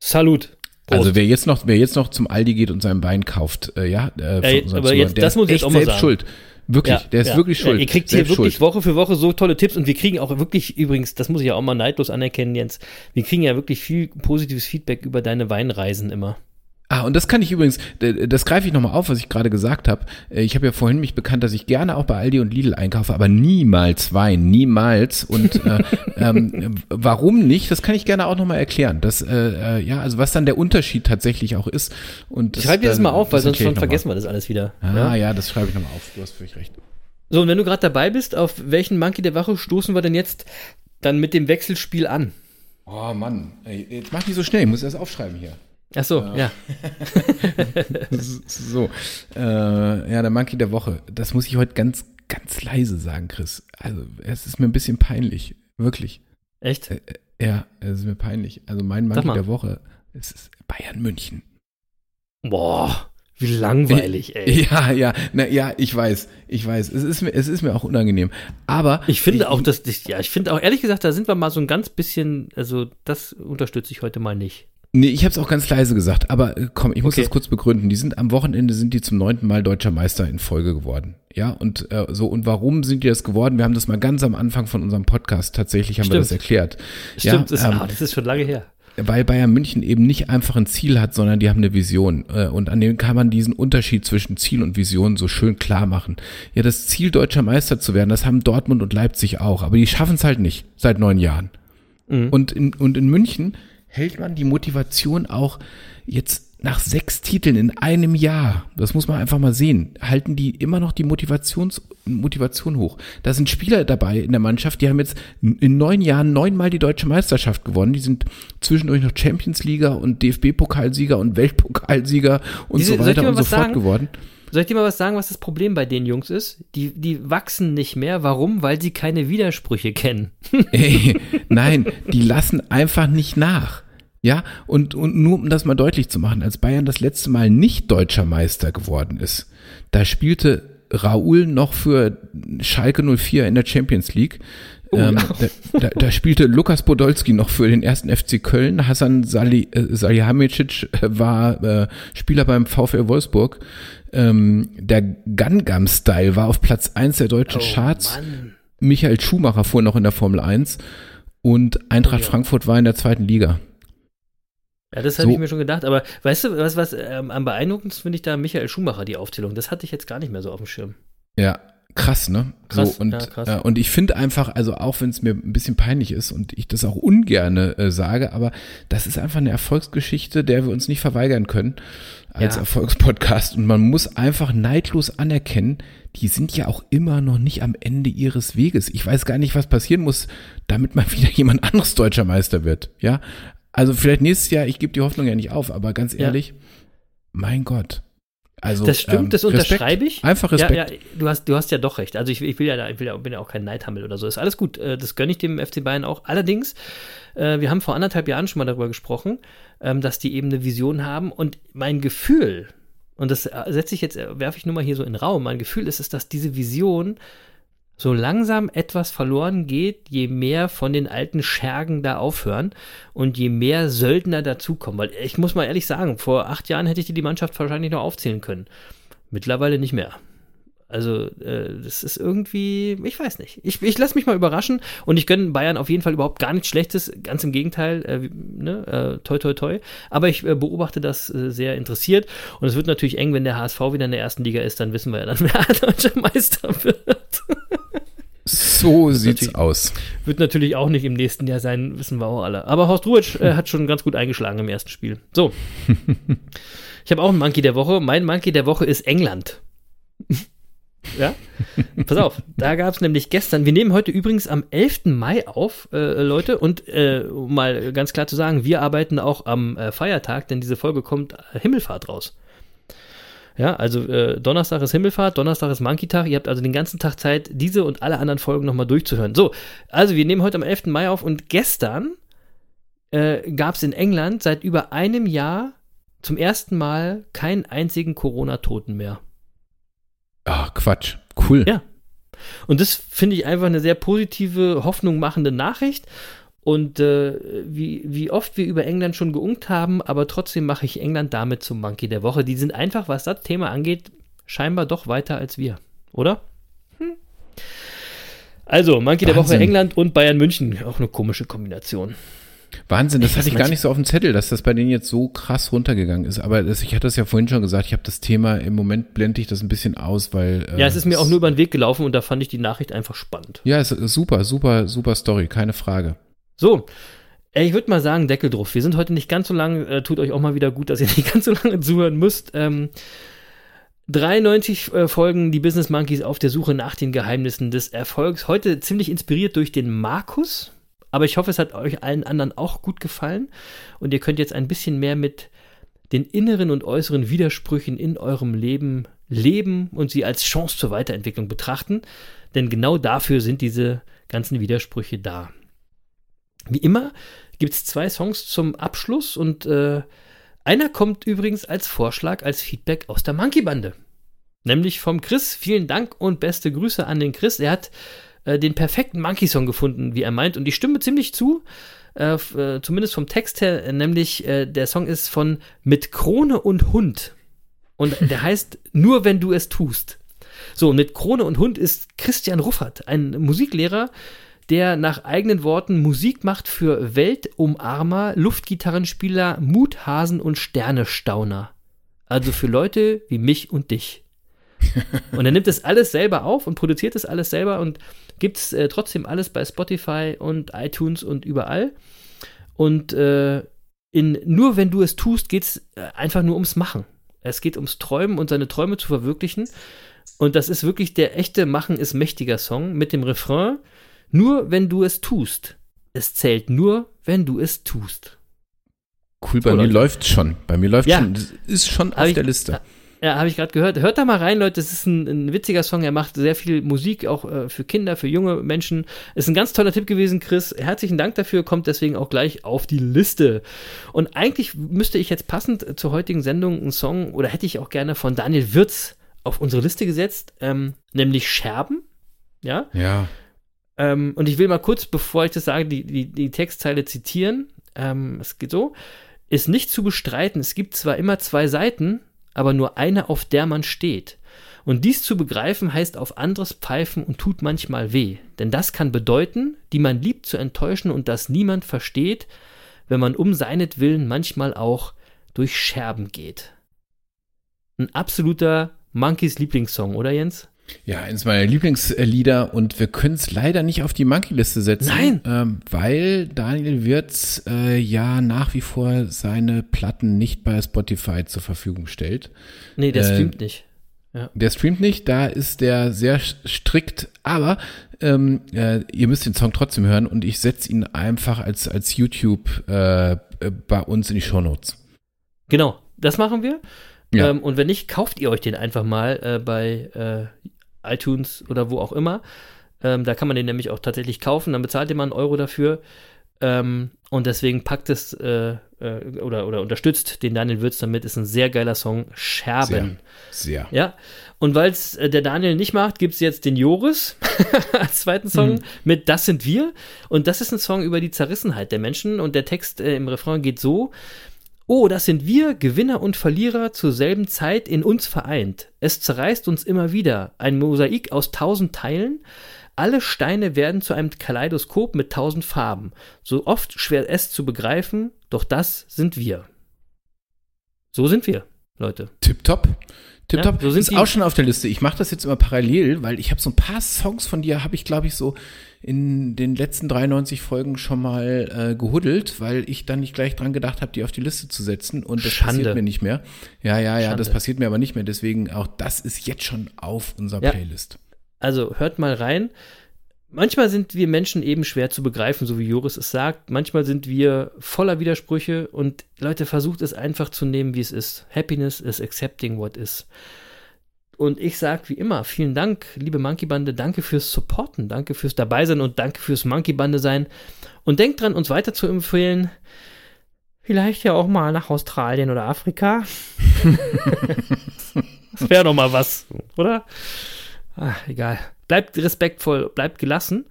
Salut. Prost. Also wer jetzt noch, wer jetzt noch zum Aldi geht und seinen Wein kauft, äh, ja, äh, unseren aber jetzt- der das muss ich jetzt auch mal selbst sagen. schuld. Wirklich, der ist wirklich schuld. Ja, ihr kriegt hier wirklich schuld. Woche für Woche so tolle Tipps und wir kriegen auch wirklich, übrigens, das muss ich ja auch mal neidlos anerkennen, Jens, wir kriegen ja wirklich viel positives Feedback über deine Weinreisen immer. Ah, und das kann ich übrigens, das greife ich nochmal auf, was ich gerade gesagt habe. Äh, Ich habe ja vorhin mich bekannt, dass ich gerne auch bei Aldi und Lidl einkaufe, aber niemals Wein, niemals. Und äh, [laughs] ähm, warum nicht? Das kann ich gerne auch nochmal erklären. Das, äh, äh, ja, also was dann der Unterschied tatsächlich auch ist. Und Ich schreibe dir das mal auf, weil sonst schon vergessen wir das alles wieder. Ah, ja? ja, das schreibe ich nochmal auf. Du hast völlig recht. So, und wenn du gerade dabei bist, auf welchen Monkey der Woche stoßen wir denn jetzt dann mit dem Wechselspiel an? Oh Mann, Ey, jetzt mach nicht so schnell, ich muss das aufschreiben hier. Ach so, ja. [laughs] So, äh, ja, der Monkey der Woche. Das muss ich heute ganz, ganz leise sagen, Chris. Also, es ist mir ein bisschen peinlich. Wirklich. Echt? Äh, Ja, es ist mir peinlich. Also, mein Monkey der Woche es ist Bayern München. Boah, wie langweilig, ey. Ja, ja, na, ja, ich weiß, ich weiß. Es ist mir, es ist mir auch unangenehm. Aber Ich finde auch, dass, ich, ja, ich finde auch, ehrlich gesagt, da sind wir mal so ein ganz bisschen, also das unterstütze ich heute mal nicht. Nee, ich habe es auch ganz leise gesagt, aber äh, komm, ich muss Okay. das kurz begründen. Die sind am Wochenende sind die zum neunten Mal deutscher Meister in Folge geworden. Ja, und äh, so und warum sind die das geworden? Wir haben das mal ganz am Anfang von unserem Podcast tatsächlich haben wir Stimmt. das erklärt. Stimmt, das, ja, ähm, ah, das ist schon lange her. weil Bayern München eben nicht einfach ein Ziel hat, sondern die haben eine Vision. Äh, Und an dem kann man diesen Unterschied zwischen Ziel und Vision so schön klar machen. Ja, das Ziel, deutscher Meister zu werden, das haben Dortmund und Leipzig auch, aber die schaffen es halt nicht seit neun Jahren. Mhm. Und, in, und in München hält man die Motivation auch jetzt nach sechs Titeln in einem Jahr, das muss man einfach mal sehen, halten die immer noch die Motivations, Motivation hoch. Da sind Spieler dabei in der Mannschaft, die haben jetzt in neun Jahren neunmal die deutsche Meisterschaft gewonnen. Die sind zwischendurch noch Champions League und DFB-Pokalsieger und Weltpokalsieger und Diese- so weiter und so fort sagen? geworden. Soll ich dir mal was sagen, was das Problem bei den Jungs ist? Die, die wachsen nicht mehr. Warum? Weil sie keine Widersprüche kennen. Ey, nein, die lassen einfach nicht nach. Ja, und, und nur um das mal deutlich zu machen, als Bayern das letzte Mal nicht deutscher Meister geworden ist, da spielte Raoul noch für Schalke 04 in der Champions League. Ähm, da, da, da spielte Lukas Podolski noch für den ersten FC Köln. Hassan äh, Salihamidzic war äh, Spieler beim VfL Wolfsburg. Ähm, der Gangam Style war auf Platz 1 der deutschen Charts. Mann. Michael Schumacher fuhr noch in der Formel 1 und Eintracht Oh ja. Frankfurt war in der zweiten Liga. Ja, das habe So. ich mir schon gedacht. Aber weißt du, was, was ähm, am beeindruckendsten finde ich da Michael Schumacher, die Aufzählung. Das hatte ich jetzt gar nicht mehr so auf dem Schirm. Ja, krass, ne? Krass, so, und, ja, krass. Äh, und ich finde einfach, also auch wenn es mir ein bisschen peinlich ist und ich das auch ungerne äh, sage, aber das ist einfach eine Erfolgsgeschichte, der wir uns nicht verweigern können als Ja. Erfolgspodcast. Und man muss einfach neidlos anerkennen, die sind ja auch immer noch nicht am Ende ihres Weges. Ich weiß gar nicht, was passieren muss, damit mal [laughs] wieder jemand anderes deutscher Meister wird. Ja, also vielleicht nächstes Jahr, ich gebe die Hoffnung ja nicht auf, aber ganz Ja. ehrlich, mein Gott. Also, Das stimmt, ähm, das Respekt. unterschreibe ich. Einfach Respekt. Ja, ja, du hast, du hast ja doch recht. Also ich, ich will ja, ich will ja, bin ja auch kein Neidhammel oder so. Ist alles gut. Äh, Das gönne ich dem FC Bayern auch. Allerdings, äh, wir haben vor anderthalb Jahren schon mal darüber gesprochen, ähm, dass die eben eine Vision haben. Und mein Gefühl, und das äh, setze ich jetzt, werfe ich nur mal hier so in den Raum, mein Gefühl ist es, dass diese Vision so langsam etwas verloren geht, je mehr von den alten Schergen da aufhören und je mehr Söldner dazukommen. Weil ich muss mal ehrlich sagen, vor acht Jahren hätte ich die Mannschaft wahrscheinlich noch aufzählen können. Mittlerweile nicht mehr. Also, äh, das ist irgendwie, ich weiß nicht. Ich, ich lasse mich mal überraschen und ich gönne Bayern auf jeden Fall überhaupt gar nichts Schlechtes. Ganz im Gegenteil, äh, ne, äh, toi, toi, toi. Aber ich äh, beobachte das äh, sehr interessiert und es wird natürlich eng, wenn der HSV wieder in der ersten Liga ist, dann wissen wir ja dann, [laughs] wer deutscher Meister wird. So sieht's aus. Wird natürlich auch nicht im nächsten Jahr sein, wissen wir auch alle. Aber Horst Ruhetsch äh, hat schon ganz gut eingeschlagen im ersten Spiel. So. [laughs] Ich habe auch einen Monkey der Woche. Mein Monkey der Woche ist England. ja? Pass auf, da gab es nämlich gestern, wir nehmen heute übrigens am 11. Mai auf, äh, Leute, und äh, um mal ganz klar zu sagen, wir arbeiten auch am äh, Feiertag, denn diese Folge kommt äh, Himmelfahrt raus. Ja, also äh, Donnerstag ist Himmelfahrt, Donnerstag ist Monkey-Tag. Ihr habt also den ganzen Tag Zeit, diese und alle anderen Folgen nochmal durchzuhören. So, also wir nehmen heute am 11. Mai auf und gestern äh, gab es in England seit über einem Jahr zum ersten Mal keinen einzigen Corona-Toten mehr. Ah, Quatsch. Cool. Ja. Und das finde ich einfach eine sehr positive, Hoffnung machende Nachricht. Und äh, wie, wie oft wir über England schon geunkt haben, aber trotzdem mache ich England damit zum Monkey der Woche. Die sind einfach, was das Thema angeht, scheinbar doch weiter als wir, oder? Hm. Also, Monkey der Woche Wahnsinn. England und Bayern München. Auch eine komische Kombination. Wahnsinn, das Ich hatte ich gar nicht so auf dem Zettel, dass das bei denen jetzt so krass runtergegangen ist. Aber das, ich hatte das ja vorhin schon gesagt, ich habe das Thema, im Moment blende ich das ein bisschen aus, weil. äh, Ja, es ist mir auch nur über den Weg gelaufen und da fand ich die Nachricht einfach spannend. Ja, es ist super, super, super Story, keine Frage. So, ich würde mal sagen, Deckel drauf. Wir sind heute nicht ganz so lang. Äh, tut euch auch mal wieder gut, dass ihr [laughs] nicht ganz so lange zuhören müsst. Ähm, 93 äh, Folgen die Business Monkeys auf der Suche nach den Geheimnissen des Erfolgs. Heute ziemlich inspiriert durch den Markus. Aber ich hoffe, es hat euch allen anderen auch gut gefallen. Und ihr könnt jetzt ein bisschen mehr mit den inneren und äußeren Widersprüchen in eurem Leben leben und sie als Chance zur Weiterentwicklung betrachten. Denn genau dafür sind diese ganzen Widersprüche da. Wie immer gibt es zwei Songs zum Abschluss und äh, einer kommt übrigens als Vorschlag, als Feedback aus der Monkey Bande. Nämlich vom Chris. Vielen Dank und beste Grüße an den Chris. Er hat äh, den perfekten Monkey-Song gefunden, wie er meint. Und ich stimme ziemlich zu, äh, äh, zumindest vom Text her. äh, Nämlich der Song ist von Mit Krone und Hund. Und [laughs] der heißt Nur wenn du es tust. So, mit Krone und Hund ist Christian Ruffert, ein Musiklehrer, der nach eigenen Worten Musik macht für Weltumarmer, Luftgitarrenspieler, Muthasen und Sternestauner. Also für Leute wie mich und dich. [laughs] Und er nimmt das alles selber auf und produziert das alles selber und gibt es äh, trotzdem alles bei Spotify und iTunes und überall. Und äh, in Nur wenn du es tust, geht es einfach nur ums Machen. Es geht ums Träumen und seine Träume zu verwirklichen. Und das ist wirklich der echte Machen ist mächtiger Song mit dem Refrain. Nur wenn du es tust. Es zählt nur, wenn du es tust. Cool, bei So, mir läuft schon. Bei mir läuft Ja. schon. Das ist schon Hab auf ich- der Liste. Ja, habe ich gerade gehört. Hört da mal rein, Leute. Das ist ein, ein witziger Song. Er macht sehr viel Musik, auch äh, für Kinder, für junge Menschen. Ist ein ganz toller Tipp gewesen, Chris. Herzlichen Dank dafür. Kommt deswegen auch gleich auf die Liste. Und eigentlich müsste ich jetzt passend zur heutigen Sendung einen Song, oder hätte ich auch gerne von Daniel Wirz auf unsere Liste gesetzt, ähm, nämlich Scherben. Ja. Ja. Ähm, und ich will mal kurz, bevor ich das sage, die, die, die Textzeile zitieren. Ähm, es geht so. Ist nicht zu bestreiten, es gibt zwar immer zwei Seiten, aber nur eine, auf der man steht. Und dies zu begreifen heißt auf anderes pfeifen und tut manchmal weh. Denn das kann bedeuten, die man liebt zu enttäuschen und das niemand versteht, wenn man um seinetwillen manchmal auch durch Scherben geht. Ein absoluter Monkeys Lieblingssong, oder Jens? Ja, eines meiner Lieblingslieder und wir können es leider nicht auf die Monkey-Liste setzen. Nein. Ähm, weil Daniel Wirz äh, ja nach wie vor seine Platten nicht bei Spotify zur Verfügung stellt. Nee, der Äh, streamt nicht. Der streamt nicht, da ist der sehr strikt, aber ähm, äh, ihr müsst den Song trotzdem hören und ich setze ihn einfach als, als YouTube äh, äh, bei uns in die Shownotes. Genau, das machen wir. Ja. Ähm, und wenn nicht, kauft ihr euch den einfach mal äh, bei äh, iTunes oder wo auch immer. Ähm, da kann man den nämlich auch tatsächlich kaufen. Dann bezahlt ihr mal einen Euro dafür. Ähm, und deswegen packt es äh, äh, oder, oder unterstützt den Daniel Würz damit. Ist ein sehr geiler Song. Scherben. Sehr. Ja, und weil es äh, der Daniel nicht macht, gibt es jetzt den Joris [laughs] als zweiten Song Mhm. mit Das sind wir. Und das ist ein Song über die Zerrissenheit der Menschen. Und der Text äh, im Refrain geht so. Oh, das sind wir, Gewinner und Verlierer, zur selben Zeit in uns vereint. Es zerreißt uns immer wieder, ein Mosaik aus tausend Teilen. Alle Steine werden zu einem Kaleidoskop mit tausend Farben. So oft schwer es zu begreifen, doch das sind wir. So sind wir, Leute. Tipptopp. Tipptopp. Ja, so sind ist die- auch schon auf der Liste. Ich mache das jetzt immer parallel, weil ich habe so ein paar Songs von dir, habe ich glaube ich so in den letzten 93 Folgen schon mal äh, gehuddelt, weil ich dann nicht gleich dran gedacht habe, die auf die Liste zu setzen und das Schande. passiert mir nicht mehr. Ja, ja, ja, Schande. das passiert mir aber nicht mehr. Deswegen auch das ist jetzt schon auf unserer Ja. Playlist. Also hört mal rein. Manchmal sind wir Menschen eben schwer zu begreifen, so wie Joris es sagt. Manchmal sind wir voller Widersprüche und Leute, versucht es einfach zu nehmen, wie es ist. Happiness is accepting what is. Und ich sage wie immer, vielen Dank, liebe Monkey Bande, danke fürs Supporten, danke fürs Dabeisein und danke fürs Monkey Bande sein. Und denkt dran, uns weiter zu empfehlen. Vielleicht ja auch mal nach Australien oder Afrika. [laughs] das wäre doch mal was, oder? Ah, egal. Bleibt respektvoll, bleibt gelassen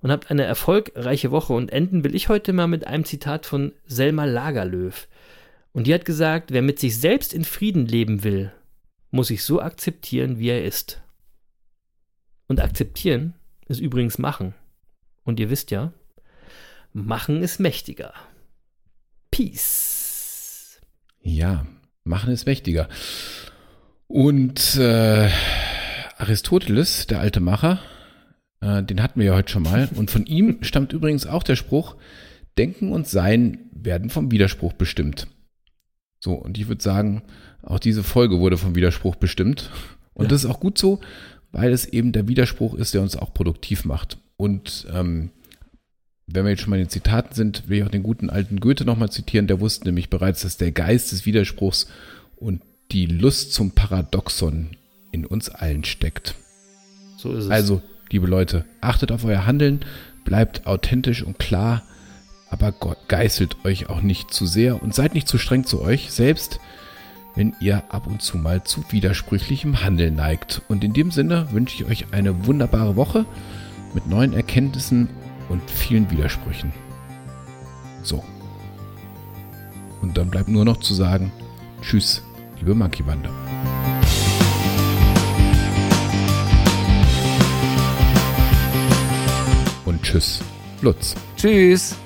und habt eine erfolgreiche Woche. Und enden will ich heute mal mit einem Zitat von Selma Lagerlöw. Und die hat gesagt, wer mit sich selbst in Frieden leben will, muss sich so akzeptieren, wie er ist. Und akzeptieren ist übrigens machen. Und ihr wisst ja, machen ist mächtiger. Peace. Ja, machen ist mächtiger. Und äh, Aristoteles, der alte Macher, äh, den hatten wir ja heute schon mal. [laughs] Und von ihm stammt übrigens auch der Spruch, Denken und Sein werden vom Widerspruch bestimmt. So, und ich würde sagen, auch diese Folge wurde vom Widerspruch bestimmt. Und Ja. das ist auch gut so, weil es eben der Widerspruch ist, der uns auch produktiv macht. Und ähm, wenn wir jetzt schon mal in den Zitaten sind, will ich auch den guten alten Goethe nochmal zitieren. Der wusste nämlich bereits, dass der Geist des Widerspruchs und die Lust zum Paradoxon in uns allen steckt. So ist es. Also, liebe Leute, achtet auf euer Handeln, bleibt authentisch und klar, aber Gott geißelt euch auch nicht zu sehr und seid nicht zu streng zu euch, selbst wenn ihr ab und zu mal zu widersprüchlichem Handeln neigt. Und in dem Sinne wünsche ich euch eine wunderbare Woche mit neuen Erkenntnissen und vielen Widersprüchen. So. Und dann bleibt nur noch zu sagen, tschüss, liebe Monkey Bande. Und tschüss, Lutz. Tschüss.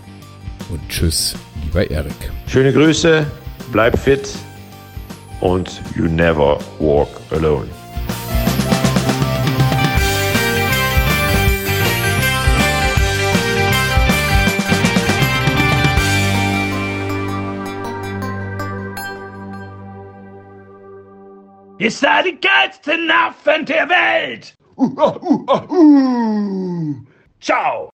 Und tschüss, lieber Erik. Schöne Grüße, bleib fit and you never walk alone. Ihr seid die geilsten Affen der Welt! Uh, uh, uh, Ciao!